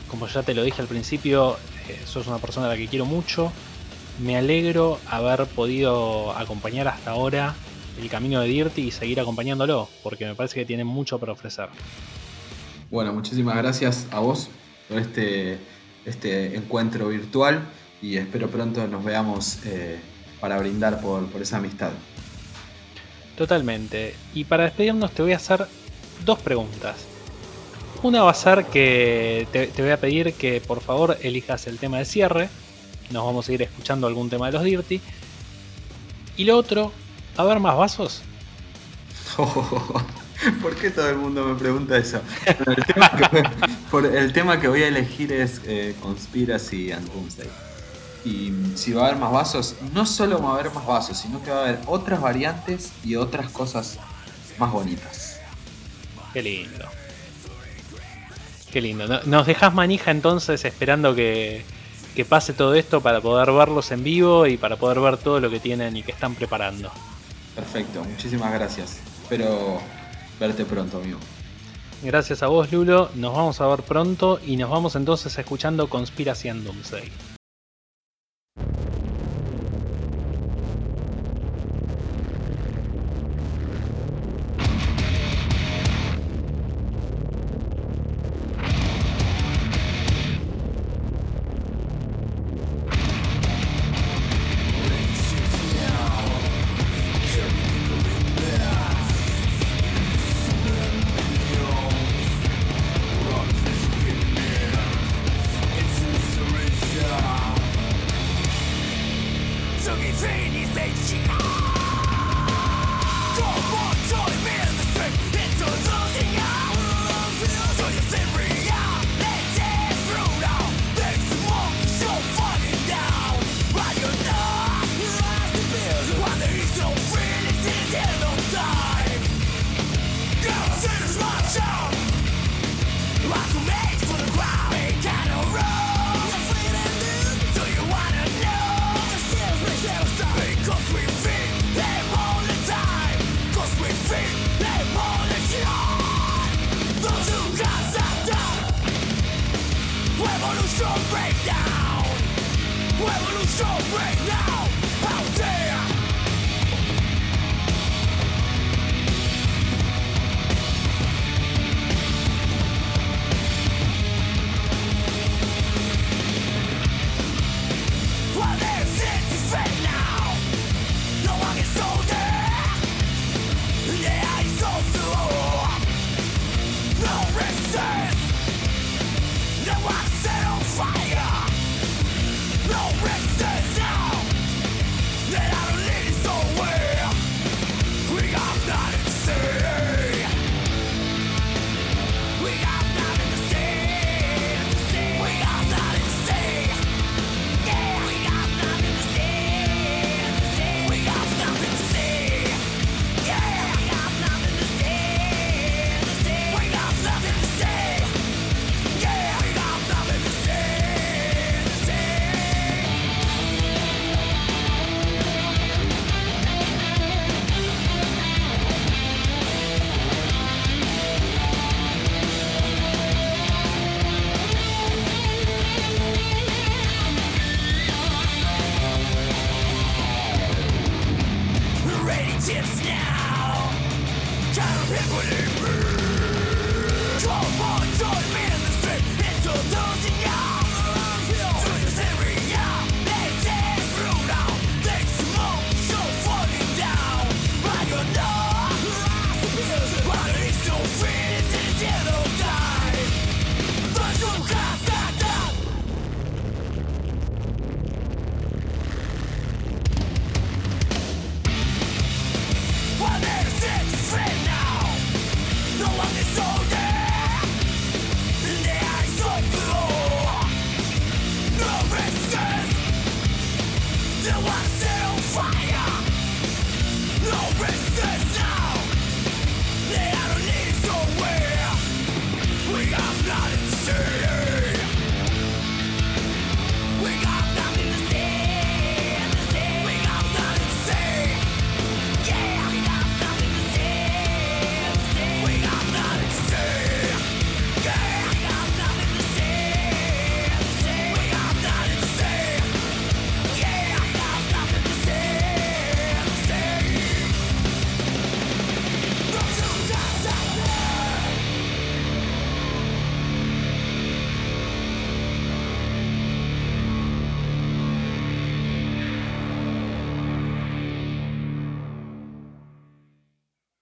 como ya te lo dije al principio, eh, sos una persona a la que quiero mucho. Me alegro haber podido acompañar hasta ahora el camino de Dirty y seguir acompañándolo, porque me parece que tiene mucho para ofrecer. Bueno, muchísimas gracias a vos por este, este encuentro virtual y espero pronto nos veamos eh, para brindar por, esa amistad. Totalmente. Y para despedirnos te voy a hacer dos preguntas. Una va a ser que te, te, voy a pedir que por favor elijas el tema de cierre. Nos vamos a ir escuchando algún tema de los Dirty. Y lo otro, ¿a ver más vasos? ¿Por qué todo el mundo me pregunta eso? el, tema que, por el tema que voy a elegir es eh, Conspiracy and Doomsday. Y si va a haber más vasos, no solo va a haber más vasos, sino que va a haber otras variantes y otras cosas más bonitas. Qué lindo. Qué lindo. Nos dejas manija entonces esperando que, que pase todo esto para poder verlos en vivo y para poder ver todo lo que tienen y que están preparando. Perfecto, muchísimas gracias. Espero verte pronto, amigo. Gracias a vos, Lulo. Nos vamos a ver pronto y nos vamos entonces escuchando Conspiracy and. say!